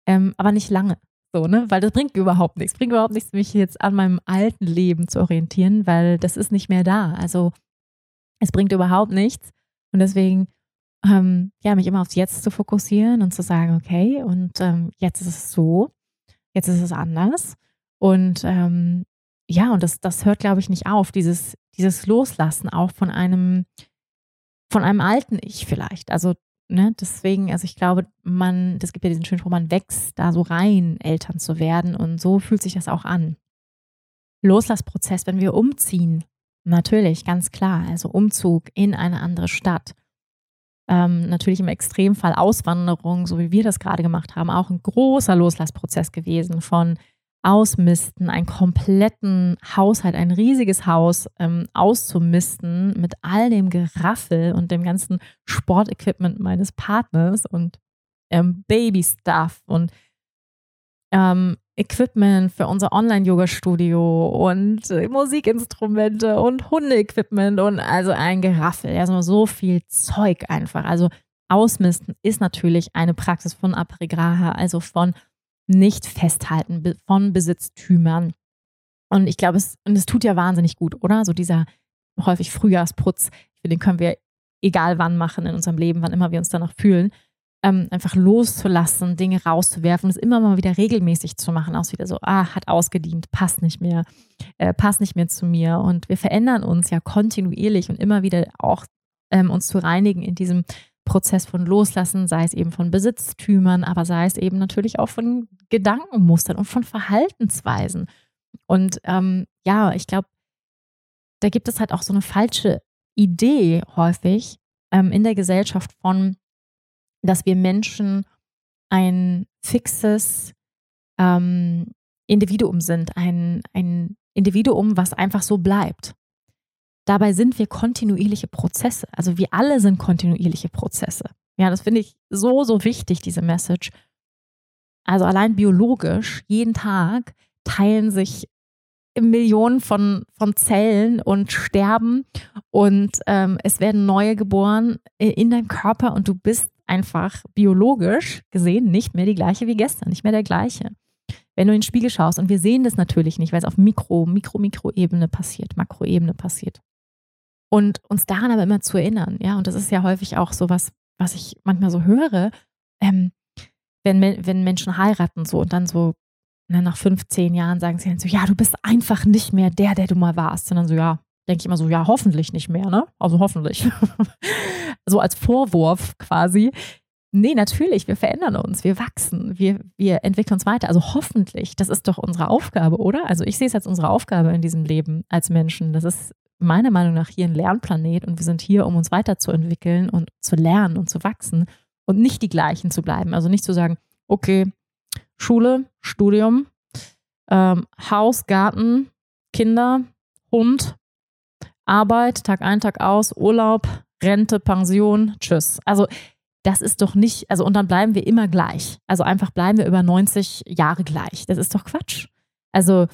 Ähm, aber nicht lange. So, ne? Weil das bringt überhaupt nichts. Bringt überhaupt nichts, mich jetzt an meinem alten Leben zu orientieren, weil das ist nicht mehr da. Also es bringt überhaupt nichts. Und deswegen, ähm, ja, mich immer aufs Jetzt zu fokussieren und zu sagen, okay, und ähm, jetzt ist es so, jetzt ist es anders. Und ähm, ja, und das, das hört, glaube ich, nicht auf, dieses, dieses Loslassen auch von einem, von einem alten Ich vielleicht. Also ne, deswegen, also ich glaube, man, das gibt ja diesen schönen Spruch, man wächst da so rein, Eltern zu werden und so fühlt sich das auch an. Loslassprozess, wenn wir umziehen, natürlich, ganz klar, also Umzug in eine andere Stadt. Ähm, natürlich im Extremfall Auswanderung, so wie wir das gerade gemacht haben, auch ein großer Loslassprozess gewesen von Ausmisten, einen kompletten Haushalt, ein riesiges Haus ähm, auszumisten mit all dem Geraffel und dem ganzen Sportequipment meines Partners und ähm, Baby-Stuff und ähm, Equipment für unser Online-Yoga-Studio und äh, Musikinstrumente und Hundeequipment und also ein Geraffel. Also so viel Zeug einfach. Also Ausmisten ist natürlich eine Praxis von Aparigraha, also von nicht festhalten von Besitztümern. Und ich glaube, es, und es tut ja wahnsinnig gut, oder? So dieser häufig Frühjahrsputz, den können wir egal wann machen in unserem Leben, wann immer wir uns danach fühlen. Ähm, einfach loszulassen, Dinge rauszuwerfen, es immer mal wieder regelmäßig zu machen, auch wieder so, ah, hat ausgedient, passt nicht mehr, äh, passt nicht mehr zu mir. Und wir verändern uns ja kontinuierlich und immer wieder auch ähm, uns zu reinigen in diesem Prozess von Loslassen, sei es eben von Besitztümern, aber sei es eben natürlich auch von Gedankenmustern und von Verhaltensweisen. Und ähm, ja, ich glaube, da gibt es halt auch so eine falsche Idee häufig ähm, in der Gesellschaft von, dass wir Menschen ein fixes ähm, Individuum sind, ein, ein Individuum, was einfach so bleibt. Dabei sind wir kontinuierliche Prozesse. Also wir alle sind kontinuierliche Prozesse. Ja, das finde ich so, so wichtig, diese Message. Also allein biologisch, jeden Tag teilen sich Millionen von, von Zellen und sterben und ähm, es werden neue geboren in deinem Körper und du bist einfach biologisch gesehen nicht mehr die gleiche wie gestern, nicht mehr der gleiche. Wenn du in den Spiegel schaust und wir sehen das natürlich nicht, weil es auf Mikro, Mikro, Mikroebene passiert, Makroebene passiert und uns daran aber immer zu erinnern, ja, und das ist ja häufig auch so was, was ich manchmal so höre, ähm, wenn, wenn Menschen heiraten so und dann so ne, nach 15 Jahren sagen sie dann so, ja, du bist einfach nicht mehr der, der du mal warst, sondern so, ja, denke ich immer so, ja, hoffentlich nicht mehr, ne? Also hoffentlich. so als Vorwurf quasi. Nee, natürlich, wir verändern uns, wir wachsen, wir, wir entwickeln uns weiter. Also hoffentlich, das ist doch unsere Aufgabe, oder? Also ich sehe es als unsere Aufgabe in diesem Leben als Menschen. Das ist meiner Meinung nach hier ein Lernplanet und wir sind hier, um uns weiterzuentwickeln und zu lernen und zu wachsen und nicht die gleichen zu bleiben. Also nicht zu sagen, okay, Schule, Studium, ähm, Haus, Garten, Kinder, Hund, Arbeit, Tag ein, Tag aus, Urlaub, Rente, Pension, tschüss. Also das ist doch nicht, also und dann bleiben wir immer gleich. Also einfach bleiben wir über 90 Jahre gleich. Das ist doch Quatsch. Also,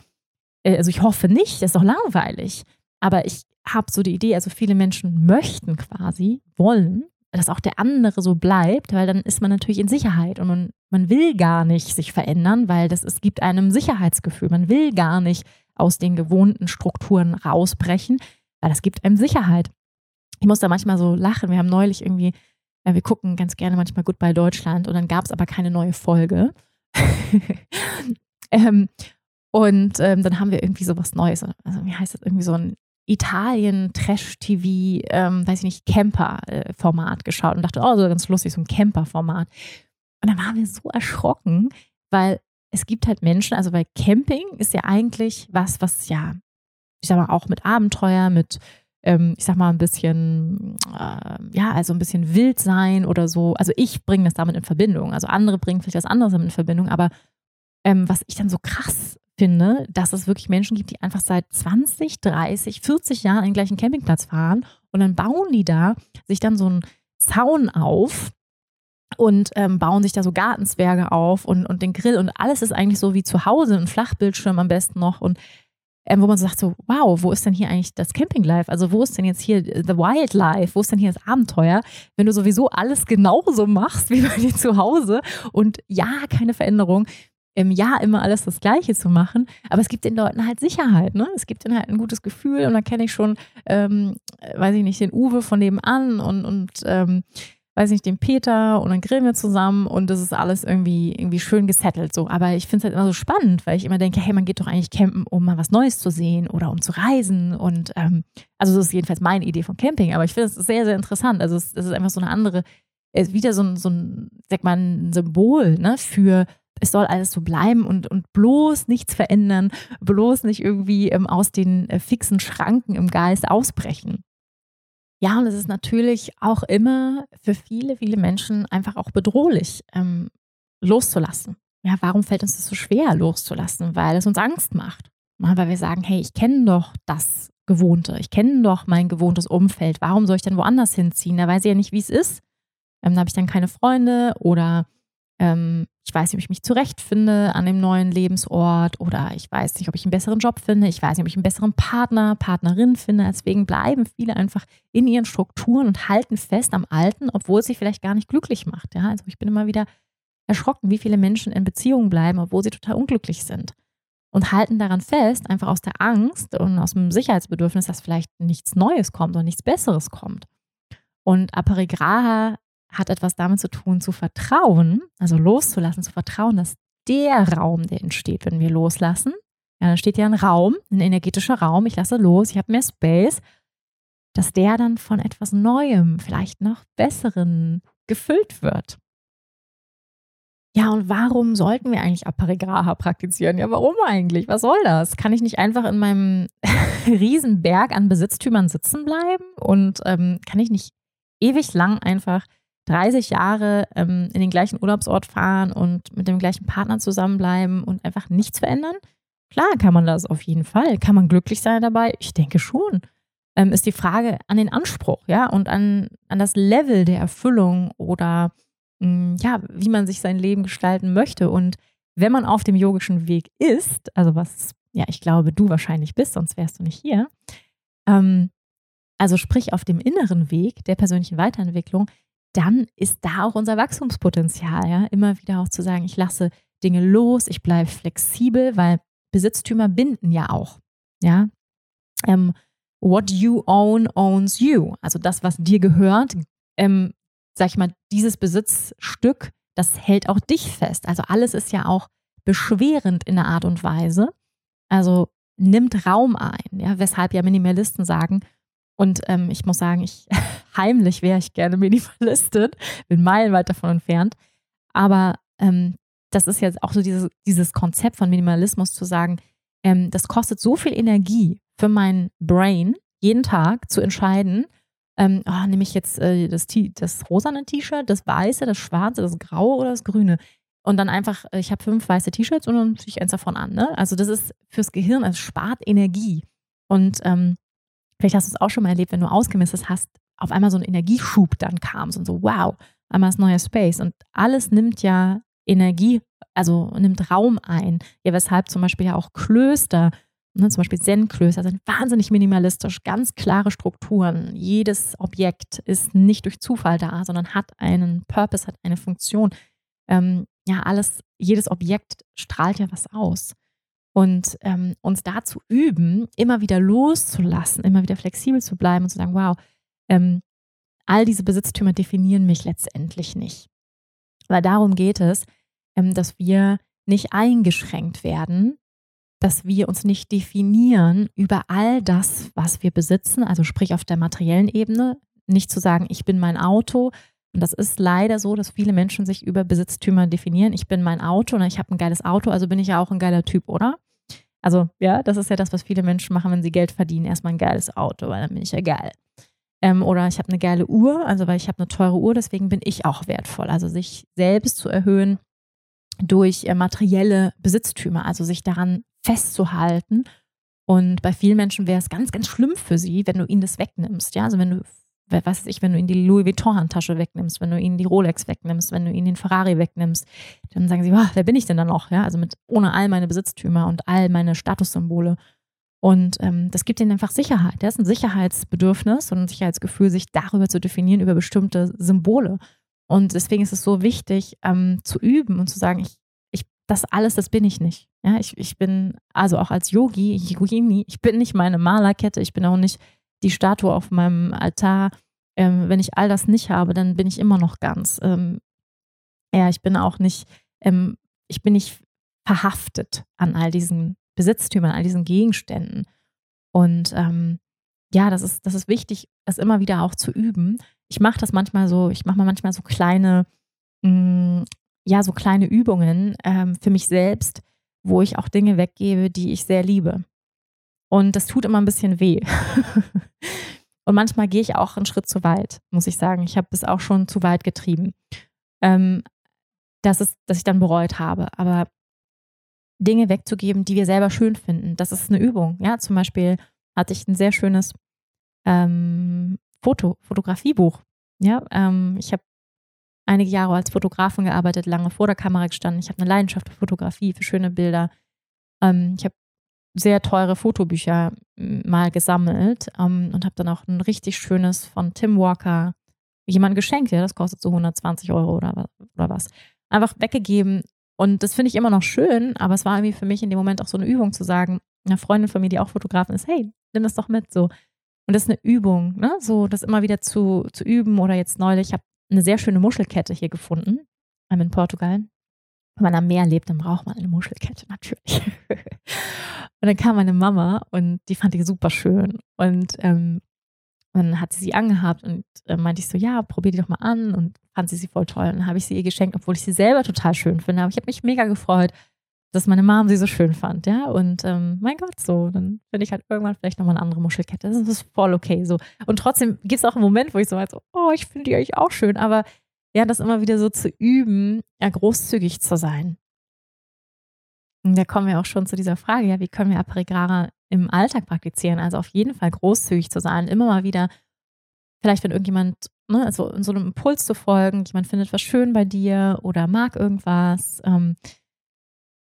äh, also ich hoffe nicht, das ist doch langweilig. aber ich habe so die Idee, also viele Menschen möchten quasi, wollen, dass auch der andere so bleibt, weil dann ist man natürlich in Sicherheit und man, man will gar nicht sich verändern, weil das, es gibt einem Sicherheitsgefühl. Man will gar nicht aus den gewohnten Strukturen rausbrechen, weil das gibt einem Sicherheit. Ich muss da manchmal so lachen. Wir haben neulich irgendwie, ja, wir gucken ganz gerne manchmal Goodbye Deutschland und dann gab es aber keine neue Folge. ähm, und ähm, dann haben wir irgendwie so was Neues. Also, wie heißt das? Irgendwie so ein Italien-Trash-TV, ähm, weiß ich nicht, Camper-Format geschaut und dachte, oh, so ganz lustig, so ein Camper-Format. Und dann waren wir so erschrocken, weil es gibt halt Menschen, also weil Camping ist ja eigentlich was, was ja, ich sag mal, auch mit Abenteuer, mit, ähm, ich sag mal, ein bisschen, äh, ja, also ein bisschen wild sein oder so. Also ich bringe das damit in Verbindung. Also andere bringen vielleicht was anderes damit in Verbindung, aber ähm, was ich dann so krass finde, dass es wirklich Menschen gibt, die einfach seit 20, 30, 40 Jahren den gleichen Campingplatz fahren und dann bauen die da sich dann so einen Zaun auf und ähm, bauen sich da so Gartenzwerge auf und, und den Grill und alles ist eigentlich so wie zu Hause, ein Flachbildschirm am besten noch und ähm, wo man so sagt so, wow, wo ist denn hier eigentlich das Campinglife? Also wo ist denn jetzt hier the Wildlife? Wo ist denn hier das Abenteuer? Wenn du sowieso alles genauso machst wie bei dir zu Hause und ja, keine Veränderung, im Jahr immer alles das Gleiche zu machen. Aber es gibt den Leuten halt Sicherheit, ne? Es gibt ihnen halt ein gutes Gefühl und dann kenne ich schon, ähm, weiß ich nicht, den Uwe von nebenan und, und ähm, weiß nicht, den Peter und dann grillen wir zusammen und das ist alles irgendwie, irgendwie schön gesettelt so. Aber ich finde es halt immer so spannend, weil ich immer denke, hey, man geht doch eigentlich campen, um mal was Neues zu sehen oder um zu reisen und ähm, also das ist jedenfalls meine Idee von Camping, aber ich finde es sehr, sehr interessant. Also es, es ist einfach so eine andere, es ist wieder so ein, so ein, sag mal, ein Symbol, ne, für es soll alles so bleiben und, und bloß nichts verändern, bloß nicht irgendwie ähm, aus den äh, fixen Schranken im Geist ausbrechen. Ja, und es ist natürlich auch immer für viele, viele Menschen einfach auch bedrohlich, ähm, loszulassen. Ja, warum fällt uns das so schwer, loszulassen? Weil es uns Angst macht. Weil wir sagen, hey, ich kenne doch das Gewohnte, ich kenne doch mein gewohntes Umfeld. Warum soll ich denn woanders hinziehen? Da weiß ich ja nicht, wie es ist. Ähm, da habe ich dann keine Freunde oder ähm, ich weiß nicht, ob ich mich zurechtfinde an dem neuen Lebensort oder ich weiß nicht, ob ich einen besseren Job finde, ich weiß nicht, ob ich einen besseren Partner, Partnerin finde. Deswegen bleiben viele einfach in ihren Strukturen und halten fest am Alten, obwohl es sich vielleicht gar nicht glücklich macht. Ja? Also ich bin immer wieder erschrocken, wie viele Menschen in Beziehungen bleiben, obwohl sie total unglücklich sind. Und halten daran fest, einfach aus der Angst und aus dem Sicherheitsbedürfnis, dass vielleicht nichts Neues kommt oder nichts Besseres kommt. Und Aparigraha hat etwas damit zu tun, zu vertrauen, also loszulassen, zu vertrauen, dass der Raum, der entsteht, wenn wir loslassen, ja, dann steht ja ein Raum, ein energetischer Raum, ich lasse los, ich habe mehr Space, dass der dann von etwas Neuem, vielleicht noch Besseren gefüllt wird. Ja, und warum sollten wir eigentlich Aparigraha praktizieren? Ja, warum eigentlich? Was soll das? Kann ich nicht einfach in meinem Riesenberg an Besitztümern sitzen bleiben? Und ähm, kann ich nicht ewig lang einfach 30 Jahre ähm, in den gleichen Urlaubsort fahren und mit dem gleichen Partner zusammenbleiben und einfach nichts verändern? Klar kann man das auf jeden Fall. Kann man glücklich sein dabei? Ich denke schon. Ähm, ist die Frage an den Anspruch, ja, und an, an das Level der Erfüllung oder mh, hm, ja, wie man sich sein Leben gestalten möchte. Und wenn man auf dem yogischen Weg ist, also was, ja, ich glaube, du wahrscheinlich bist, sonst wärst du nicht hier, ähm, also sprich auf dem inneren Weg der persönlichen Weiterentwicklung, dann ist da auch unser Wachstumspotenzial, ja, immer wieder auch zu sagen, ich lasse Dinge los, ich bleibe flexibel, weil Besitztümer binden ja auch, ja. Ähm, what you own owns you, also das, was dir gehört, ähm, sag ich mal, dieses Besitzstück, das hält auch dich fest. Also alles ist ja auch beschwerend in der Art und Weise. Also nimmt Raum ein, ja, weshalb ja Minimalisten sagen, und ähm, ich muss sagen, ich heimlich wäre ich gerne Minimalistin, bin meilenweit davon entfernt. Aber ähm, das ist jetzt auch so dieses, dieses Konzept von Minimalismus zu sagen, ähm, das kostet so viel Energie für mein Brain, jeden Tag zu entscheiden, ähm, oh, nehme ich jetzt äh, das, das rosane T-Shirt, das weiße, das schwarze, das graue oder das grüne. Und dann einfach, äh, ich habe fünf weiße T-Shirts und dann ziehe ich eins davon an. Ne? Also das ist fürs Gehirn, es spart Energie. Und ähm, vielleicht hast du es auch schon mal erlebt, wenn du ausgemistet hast, auf einmal so ein Energieschub dann kam und so, wow, einmal ist neuer Space. Und alles nimmt ja Energie, also nimmt Raum ein. Ja, weshalb zum Beispiel ja auch Klöster Ne, zum Beispiel Zen-Klöster sind wahnsinnig minimalistisch, ganz klare Strukturen. Jedes Objekt ist nicht durch Zufall da, sondern hat einen Purpose, hat eine Funktion. Ähm, ja, alles, jedes Objekt strahlt ja was aus. Und ähm, uns da zu üben, immer wieder loszulassen, immer wieder flexibel zu bleiben und zu sagen, wow, ähm, all diese Besitztümer definieren mich letztendlich nicht. Weil darum geht es, ähm, dass wir nicht eingeschränkt werden, dass wir uns nicht definieren über all das, was wir besitzen, also sprich auf der materiellen Ebene, nicht zu sagen, ich bin mein Auto. Und das ist leider so, dass viele Menschen sich über Besitztümer definieren. Ich bin mein Auto und ich habe ein geiles Auto, also bin ich ja auch ein geiler Typ, oder? Also, ja, das ist ja das, was viele Menschen machen, wenn sie Geld verdienen. Erstmal ein geiles Auto, weil dann bin ich ja geil. Ähm, oder ich habe eine geile Uhr, also weil ich habe eine teure Uhr, deswegen bin ich auch wertvoll. Also sich selbst zu erhöhen durch äh, materielle Besitztümer, also sich daran festzuhalten. Und bei vielen Menschen wäre es ganz, ganz schlimm für sie, wenn du ihnen das wegnimmst. Ja, also wenn du, was weiß ich, wenn du ihnen die Louis Vuitton-Handtasche wegnimmst, wenn du ihnen die Rolex wegnimmst, wenn du ihnen den Ferrari wegnimmst, dann sagen sie, wer bin ich denn dann noch? Ja, also mit ohne all meine Besitztümer und all meine Statussymbole. Und ähm, das gibt ihnen einfach Sicherheit. Das ist ein Sicherheitsbedürfnis und ein Sicherheitsgefühl, sich darüber zu definieren, über bestimmte Symbole. Und deswegen ist es so wichtig, ähm, zu üben und zu sagen, ich, ich, das alles, das bin ich nicht. Ja, ich, ich bin, also auch als Yogi, Yogini, ich bin nicht meine Malerkette, ich bin auch nicht die Statue auf meinem Altar. Ähm, wenn ich all das nicht habe, dann bin ich immer noch ganz. Ähm, ja, ich bin auch nicht, ähm, ich bin nicht verhaftet an all diesen Besitztümern, all diesen Gegenständen. Und ähm, ja, das ist, das ist wichtig, das immer wieder auch zu üben. Ich mache das manchmal so, ich mache mal manchmal so kleine, mh, mm, ja, so kleine Übungen ähm, für mich selbst, wo ich auch Dinge weggebe, die ich sehr liebe. Und das tut immer ein bisschen weh. Und manchmal gehe ich auch einen Schritt zu weit, muss ich sagen. Ich habe es auch schon zu weit getrieben. Ähm, dass, es, dass ich dann bereut habe. Aber Dinge wegzugeben, die wir selber schön finden. Das ist eine Übung. Ja, zum Beispiel hatte ich ein sehr schönes ähm, Foto, Fotografiebuch. Ja, ähm, ich habe einige Jahre als Fotografin gearbeitet, lange vor der Kamera gestanden. Ich habe eine Leidenschaft für Fotografie, für schöne Bilder. Ähm, ich habe sehr teure Fotobücher mal gesammelt ähm, und habe dann auch ein richtig schönes von Tim Walker jemand geschenkt. Ja, das kostet so 120 Euro oder, oder was. Einfach weggegeben und das finde ich immer noch schön, aber es war irgendwie für mich in dem Moment auch so eine Übung zu sagen, einer Freundin von mir, die auch Fotografin ist, hey, nimm das doch mit so. Und das ist eine Übung, ne? So, das immer wieder zu, zu üben. Oder jetzt neulich, ich habe eine sehr schöne Muschelkette hier gefunden, in Portugal. Wenn man am Meer lebt, dann braucht man eine Muschelkette, natürlich. und dann kam meine Mama und die fand ich super schön. Und ähm, dann hat sie sie angehabt und äh, meinte ich so, ja, probier die doch mal an. Und fand sie sie voll toll. Dann habe ich sie ihr geschenkt, obwohl ich sie selber total schön finde. Aber ich habe mich mega gefreut, dass meine Mom sie so schön fand, ja. Und ähm, mein Gott, so, dann finde ich halt irgendwann vielleicht nochmal eine andere Muschelkette. Das ist voll okay. So. Und trotzdem gibt es auch einen Moment, wo ich so halt so, oh, ich finde die eigentlich auch schön. Aber ja, das immer wieder so zu üben, ja, großzügig zu sein. Und da kommen wir auch schon zu dieser Frage, ja, wie können wir Aperigrara im Alltag praktizieren? Also auf jeden Fall großzügig zu sein, immer mal wieder, vielleicht wenn irgendjemand ne, also in so einem Impuls zu folgen, jemand findet was schön bei dir oder mag irgendwas, ähm,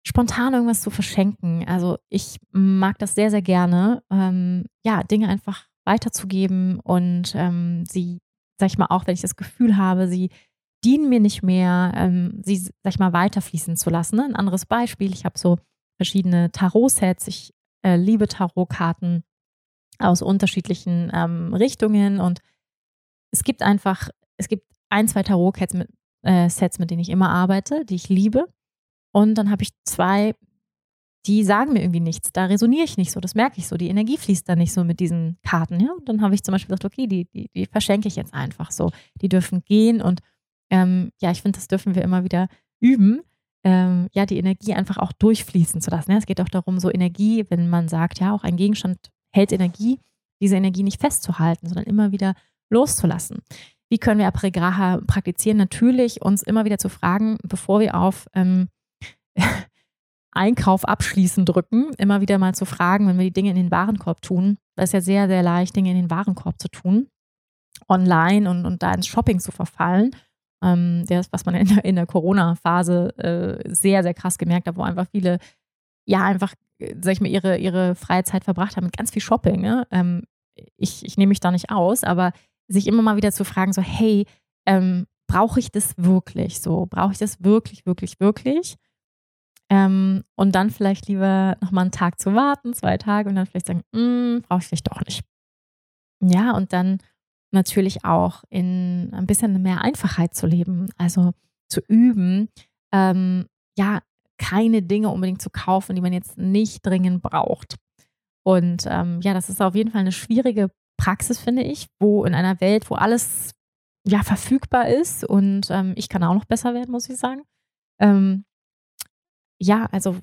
spontan irgendwas zu verschenken. Also ich mag das sehr, sehr gerne, ähm, ja, Dinge einfach weiterzugeben und ähm, sie, sag ich mal, auch wenn ich das Gefühl habe, sie dienen mir nicht mehr, ähm, sie, sag ich mal, weiterfließen zu lassen. Ne? Ein anderes Beispiel, ich habe so verschiedene Tarot-Sets, ich äh, liebe Tarotkarten aus unterschiedlichen ähm, Richtungen und es gibt einfach, es gibt ein, zwei Tarot-Sets mit, äh, Sets, mit denen ich immer arbeite, die ich liebe. Und dann habe ich zwei, die sagen mir irgendwie nichts. Da resoniere ich nicht so, das merke ich so. Die Energie fließt da nicht so mit diesen Karten. Ja? Und dann habe ich zum Beispiel gesagt, okay, die, die, die verschenke ich jetzt einfach so. Die dürfen gehen und ähm, ja, ich finde, das dürfen wir immer wieder üben. Ähm, ja, die Energie einfach auch durchfließen zu lassen. Ja? Es geht auch darum, so Energie, wenn man sagt, ja, auch ein Gegenstand hält Energie, diese Energie nicht festzuhalten, sondern immer wieder loszulassen. Wie können wir Apregraha praktizieren? Natürlich uns immer wieder zu fragen, bevor wir auf ähm, Einkauf abschließen drücken, immer wieder mal zu fragen, wenn wir die Dinge in den Warenkorb tun. Das ist ja sehr, sehr leicht, Dinge in den Warenkorb zu tun, online und, und da ins Shopping zu verfallen. Ähm, das, was man in der, in der Corona-Phase äh, sehr, sehr krass gemerkt hat, wo einfach viele ja einfach, sag ich mal, ihre, ihre freie Zeit verbracht haben mit ganz viel Shopping. Ne? Ähm, ich, ich nehme mich da nicht aus, aber sich immer mal wieder zu fragen, so, hey, ähm, brauche ich das wirklich so? Brauche ich das wirklich, wirklich, wirklich? Ähm, und dann vielleicht lieber nochmal einen Tag zu warten, zwei Tage und dann vielleicht sagen, hm, brauche ich vielleicht doch nicht. Ja, und dann natürlich auch in ein bisschen mehr Einfachheit zu leben, also zu üben, ähm, ja, keine Dinge unbedingt zu kaufen, die man jetzt nicht dringend braucht. Und ähm, ja, das ist auf jeden Fall eine schwierige Praxis, finde ich, wo in einer Welt, wo alles ja verfügbar ist und ähm, ich kann auch noch besser werden, muss ich sagen. Ähm, ja, also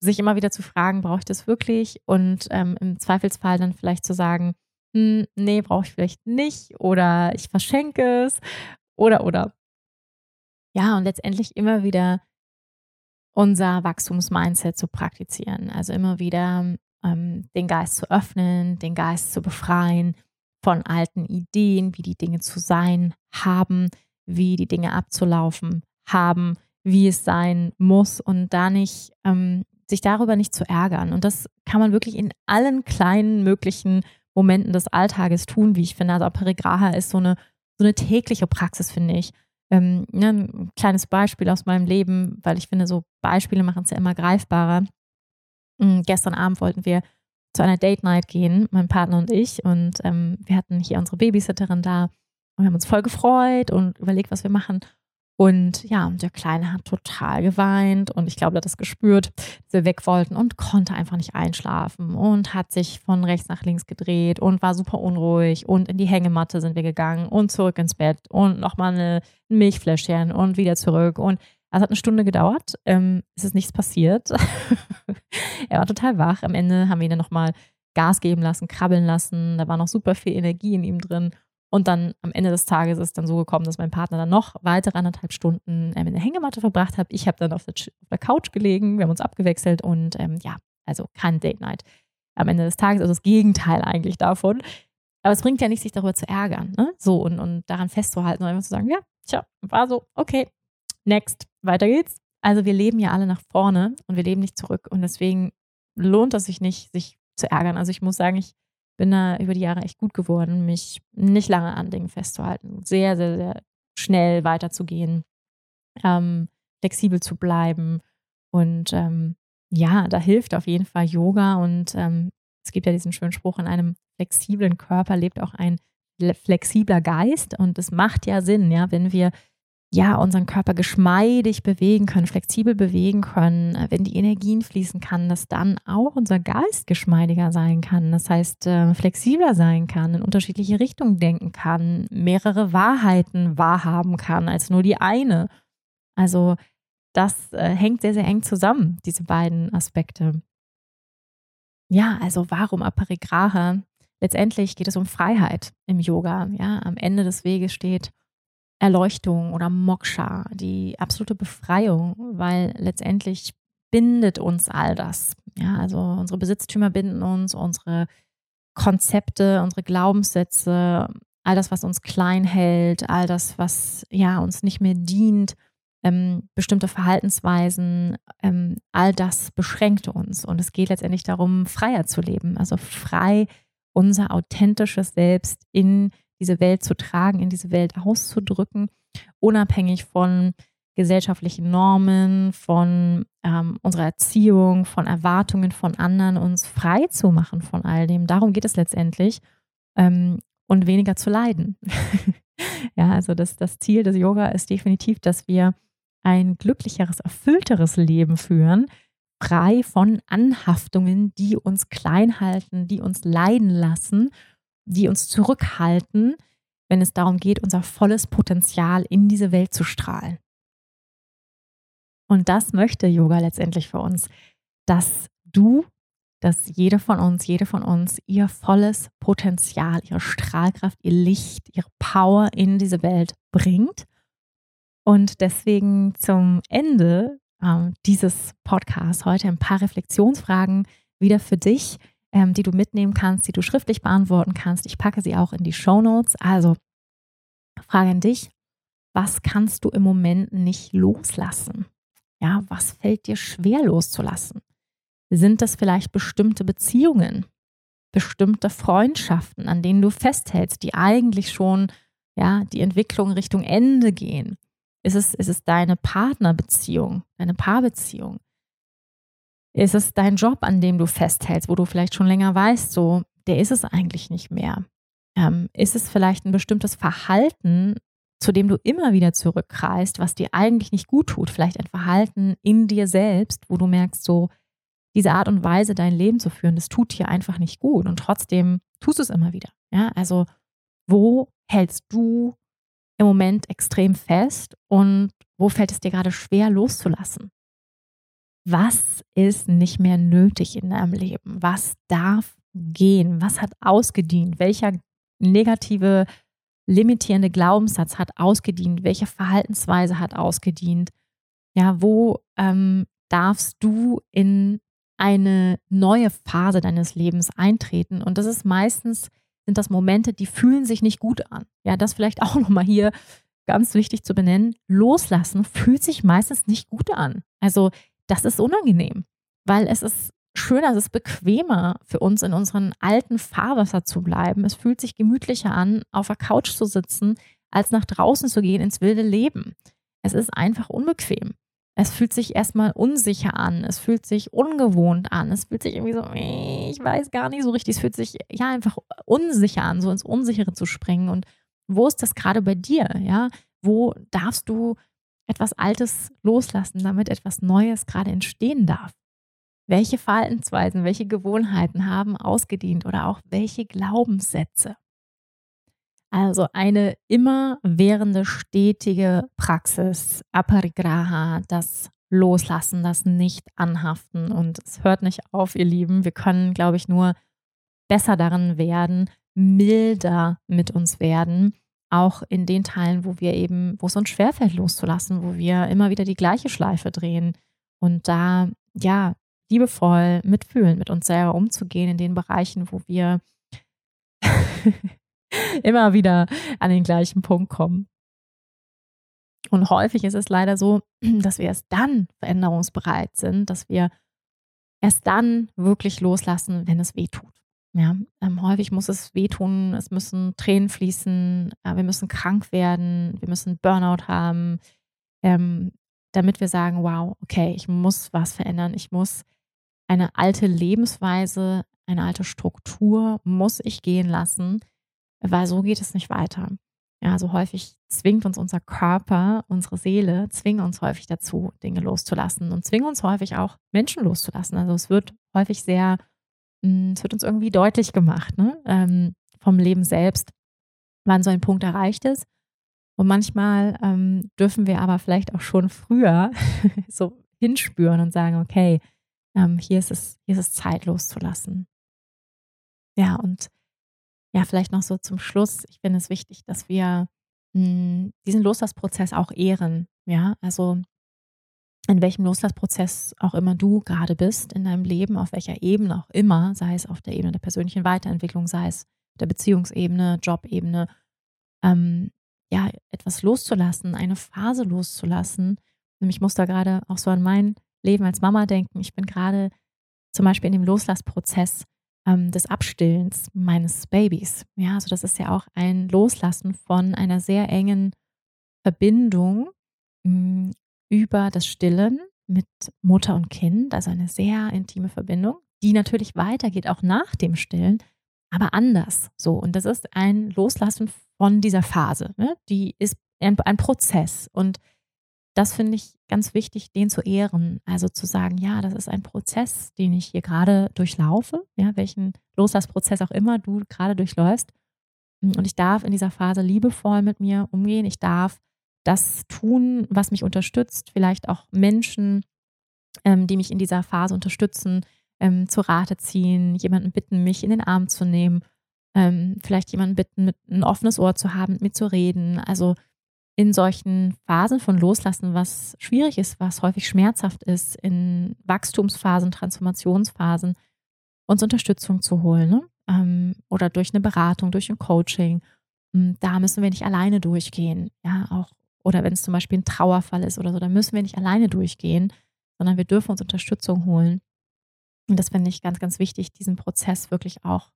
sich immer wieder zu fragen, brauche ich das wirklich? Und ähm, im Zweifelsfall dann vielleicht zu sagen, hm, nee, brauche ich vielleicht nicht oder ich verschenke es oder oder. Ja, und letztendlich immer wieder unser Wachstumsmindset zu praktizieren. Also immer wieder ähm, den Geist zu öffnen, den Geist zu befreien von alten Ideen, wie die Dinge zu sein haben, wie die Dinge abzulaufen haben, wie es sein muss und da nicht ähm, sich darüber nicht zu ärgern. Und das kann man wirklich in allen kleinen möglichen Momenten des Alltages tun, wie ich finde. Also Perigraha ist so eine, so eine tägliche Praxis, finde ich. Ähm, ne, ein kleines Beispiel aus meinem Leben, weil ich finde, so Beispiele machen es ja immer greifbarer. Ähm, gestern Abend wollten wir zu einer Date Night gehen, mein Partner und ich. Und ähm, wir hatten hier unsere Babysitterin da und wir haben uns voll gefreut und überlegt, was wir machen. Und ja, der Kleine hat total geweint und ich glaube, er hat das gespürt, dass wir weg wollten und konnte einfach nicht einschlafen und hat sich von rechts nach links gedreht und war super unruhig und in die Hängematte sind wir gegangen und zurück ins Bett und nochmal ein Milchfläschchen und wieder zurück und es hat eine Stunde gedauert. Ähm, es ist nichts passiert. er war total wach. Am Ende haben wir ihn dann nochmal Gas geben lassen, krabbeln lassen. Da war noch super viel Energie in ihm drin. Und dann am Ende des Tages ist es dann so gekommen, dass mein Partner dann noch weitere anderthalb Stunden ähm, in der Hängematte verbracht hat. Ich habe dann auf der, auf der, Couch gelegen, wir haben uns abgewechselt und ähm, ja, also kein Date Night am Ende des Tages, also das Gegenteil eigentlich davon. Aber es bringt ja nicht, sich darüber zu ärgern, ne? So und, und daran festzuhalten und einfach zu sagen, ja, tja, war so, okay, next, weiter geht's. Also wir leben ja alle nach vorne und wir leben nicht zurück und deswegen lohnt es sich nicht, sich zu ärgern. Also ich muss sagen, ich bin da über die Jahre echt gut geworden, mich nicht lange an Dingen festzuhalten, sehr, sehr, sehr schnell weiterzugehen, ähm, flexibel zu bleiben. Und ähm, ja, da hilft auf jeden Fall Yoga. Und ähm, es gibt ja diesen schönen Spruch, in einem flexiblen Körper lebt auch ein flexibler Geist. Und es macht ja Sinn, ja, wenn wir ja, unseren Körper geschmeidig bewegen können, flexibel bewegen können, äh, wenn die Energien fließen kann, dass dann auch unser Geist geschmeidiger sein kann. Das heißt, äh, flexibler sein kann, in unterschiedliche Richtungen denken kann, mehrere Wahrheiten wahrhaben kann als nur die eine. Also das äh, hängt sehr, sehr eng zusammen, diese beiden Aspekte. Ja, also warum Aparigraha? Letztendlich geht es um Freiheit im Yoga. Ja, am Ende des Weges steht Erleuchtung oder Moksha, die absolute Befreiung, weil letztendlich bindet uns all das. Ja, also unsere Besitztümer binden uns, unsere Konzepte, unsere Glaubenssätze, all das, was uns klein hält, all das, was ja uns nicht mehr dient, ähm, bestimmte Verhaltensweisen, ähm, all das beschränkt uns. Und es geht letztendlich darum, freier zu leben, also frei unser authentisches Selbst in diese Welt zu tragen, in diese Welt auszudrücken, unabhängig von gesellschaftlichen Normen, von ähm, unserer Erziehung, von Erwartungen von anderen, uns frei zu machen von all dem. Darum geht es letztendlich ähm, und weniger zu leiden. ja, also das, das Ziel des Yoga ist definitiv, dass wir ein glücklicheres, erfüllteres Leben führen, frei von Anhaftungen, die uns klein halten, die uns leiden lassen die uns zurückhalten, wenn es darum geht, unser volles Potenzial in diese Welt zu strahlen. Und das möchte Yoga letztendlich für uns, dass du, dass jede von uns, jede von uns ihr volles Potenzial, ihre Strahlkraft, ihr Licht, ihre Power in diese Welt bringt. Und deswegen zum Ende äh, dieses Podcasts heute ein paar Reflexionsfragen wieder für dich, ähm, die du mitnehmen kannst, die du schriftlich beantworten kannst. Ich packe sie auch in die Show Notes. Also Frage an dich, was kannst du im Moment nicht loslassen? Ja, was fällt dir schwer loszulassen? Sind das vielleicht bestimmte Beziehungen, bestimmte Freundschaften, an denen du festhältst, die eigentlich schon ja, die Entwicklung Richtung Ende gehen? Ist es, ist es deine Partnerbeziehung, deine Paarbeziehung? Ist es dein Job, an dem du festhältst, wo du vielleicht schon länger weißt, so, der ist es eigentlich nicht mehr? Ähm, ist es vielleicht ein bestimmtes Verhalten, zu dem du immer wieder zurückkreist, was dir eigentlich nicht gut tut? Vielleicht ein Verhalten in dir selbst, wo du merkst, so, diese Art und Weise, dein Leben zu führen, das tut dir einfach nicht gut. Und trotzdem tust du es immer wieder. Ja, also, wo hältst du im Moment extrem fest und wo fällt es dir gerade schwer loszulassen? Was ist nicht mehr nötig in deinem Leben? Was darf gehen? Was hat ausgedient? Welcher negative, limitierende Glaubenssatz hat ausgedient? Welche Verhaltensweise hat ausgedient? Ja, wo ähm, darfst du in eine neue Phase deines Lebens eintreten? Und das ist meistens sind das Momente, die fühlen sich nicht gut an. Ja, das vielleicht auch nochmal hier ganz wichtig zu benennen. Loslassen fühlt sich meistens nicht gut an. Also das ist unangenehm, weil es ist schöner, es ist bequemer für uns in unseren alten Fahrwasser zu bleiben. Es fühlt sich gemütlicher an, auf der Couch zu sitzen, als nach draußen zu gehen ins wilde Leben. Es ist einfach unbequem. Es fühlt sich erstmal unsicher an, es fühlt sich ungewohnt an, es fühlt sich irgendwie so, ich weiß gar nicht so richtig, es fühlt sich ja einfach unsicher an, so ins Unsichere zu springen. Und wo ist das gerade bei dir? Ja, wo darfst du etwas Altes loslassen, damit etwas Neues gerade entstehen darf? Welche Verhaltensweisen, welche Gewohnheiten haben ausgedient oder auch welche Glaubenssätze? Also eine immerwährende, stetige Praxis, Aparigraha, das Loslassen, das Nicht-Anhaften. Und es hört nicht auf, ihr Lieben. Wir können, glaube ich, nur besser darin werden, milder mit uns werden, auch in den Teilen, wo wir eben, wo es uns schwerfällt loszulassen, wo wir immer wieder die gleiche Schleife drehen und da ja liebevoll mitfühlen, mit uns selber umzugehen in den Bereichen, wo wir immer wieder an den gleichen Punkt kommen. Und häufig ist es leider so, dass wir erst dann veränderungsbereit sind, dass wir erst dann wirklich loslassen, wenn es weh tut. Ja, ähm, häufig muss es wehtun, es müssen Tränen fließen, äh, wir müssen krank werden, wir müssen Burnout haben, ähm, damit wir sagen, wow, okay, ich muss was verändern, ich muss eine alte Lebensweise, eine alte Struktur muss ich gehen lassen, weil so geht es nicht weiter. Ja, so häufig zwingt uns unser Körper, unsere Seele, zwingen uns häufig dazu, Dinge loszulassen und zwingen uns häufig auch Menschen loszulassen. Also es wird häufig sehr, es wird uns irgendwie deutlich gemacht, ne? Ähm, vom Leben selbst, wann so ein Punkt erreicht ist. Und manchmal ähm, dürfen wir aber vielleicht auch schon früher so hinspüren und sagen, okay, ähm, hier ist es, hier ist es Zeit loszulassen. Ja, und ja, vielleicht noch so zum Schluss. Ich finde es wichtig, dass wir mh, hm, diesen Loslassprozess auch ehren. Ja, also in welchem Loslassprozess auch immer du gerade bist in deinem Leben, auf welcher Ebene auch immer, sei es auf der Ebene der persönlichen Weiterentwicklung, sei es der Beziehungsebene, Jobebene, ähm, ja, etwas loszulassen, eine Phase loszulassen. Ich muss da gerade auch so an mein Leben als Mama denken. Ich bin gerade zum Beispiel in dem Loslassprozess ähm, des Abstillens meines Babys. Ja, also das ist ja auch ein Loslassen von einer sehr engen Verbindung mh, hm, über das Stillen mit Mutter und Kind, also eine sehr intime Verbindung, die natürlich weitergeht auch nach dem Stillen, aber anders. So und das ist ein Loslassen von dieser Phase. Ne? Die ist ein, ein Prozess und das finde ich ganz wichtig, den zu ehren. Also zu sagen, ja, das ist ein Prozess, den ich hier gerade durchlaufe, ja, welchen Loslassprozess auch immer du gerade durchläufst. Und ich darf in dieser Phase liebevoll mit mir umgehen. Ich darf das tun, was mich unterstützt. Vielleicht auch Menschen, ähm, die mich in dieser Phase unterstützen, ähm, zu Rate ziehen, jemanden bitten, mich in den Arm zu nehmen, ähm, vielleicht jemanden bitten, mit ein offenes Ohr zu haben, mit mir zu reden. Also in solchen Phasen von Loslassen, was schwierig ist, was häufig schmerzhaft ist, in Wachstumsphasen, Transformationsphasen, uns Unterstützung zu holen. Ne? Ähm, oder durch eine Beratung, durch ein Coaching. Hm, da müssen wir nicht alleine durchgehen. Ja, auch, oder wenn es zum Beispiel ein Trauerfall ist oder so, da müssen wir nicht alleine durchgehen, sondern wir dürfen uns Unterstützung holen. Und das finde ich ganz, ganz wichtig, diesen Prozess wirklich auch,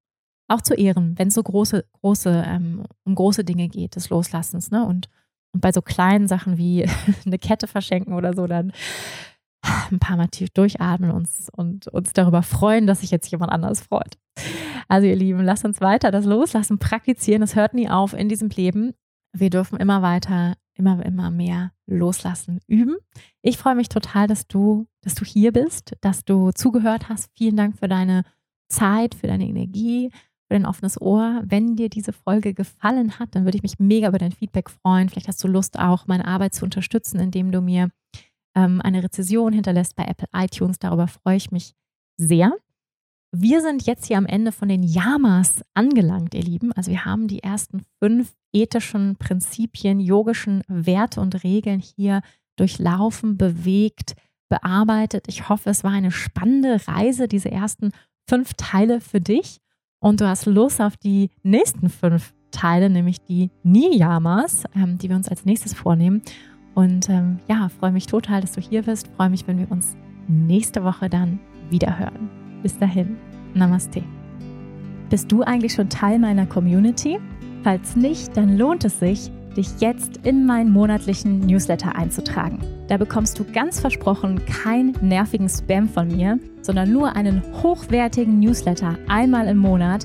auch zu ehren, wenn es so große, große, ähm, um große Dinge geht, des Loslassens, ne? Und, und bei so kleinen Sachen wie eine Kette verschenken oder so, dann ein paar Mal tief durchatmen uns, und uns darüber freuen, dass sich jetzt jemand anders freut. Also ihr Lieben, lasst uns weiter das Loslassen praktizieren. Es hört nie auf in diesem Leben. Wir dürfen immer weiter, immer, immer mehr loslassen, üben. Ich freue mich total, dass du, dass du hier bist, dass du zugehört hast. Vielen Dank für deine Zeit, für deine Energie, für dein offenes Ohr. Wenn dir diese Folge gefallen hat, dann würde ich mich mega über dein Feedback freuen. Vielleicht hast du Lust, auch meine Arbeit zu unterstützen, indem du mir ähm, eine Rezession hinterlässt bei Apple iTunes. Darüber freue ich mich sehr. Wir sind jetzt hier am Ende von den Yamas angelangt, ihr Lieben. Also wir haben die ersten fünf ethischen Prinzipien, yogischen Werte und Regeln hier durchlaufen, bewegt, bearbeitet. Ich hoffe, es war eine spannende Reise, diese ersten fünf Teile für dich. Und du hast Lust auf die nächsten fünf Teile, nämlich die Niyamas, ähm, die wir uns als nächstes vornehmen. Und ähm, ja, freue mich total, dass du hier bist. Freue mich, wenn wir uns nächste Woche dann wieder hören. Bis dahin, Namaste. Bist du eigentlich schon Teil meiner Community? Falls nicht, dann lohnt es sich, dich jetzt in meinen monatlichen Newsletter einzutragen. Da bekommst du ganz versprochen keinen nervigen Spam von mir, sondern nur einen hochwertigen Newsletter einmal im Monat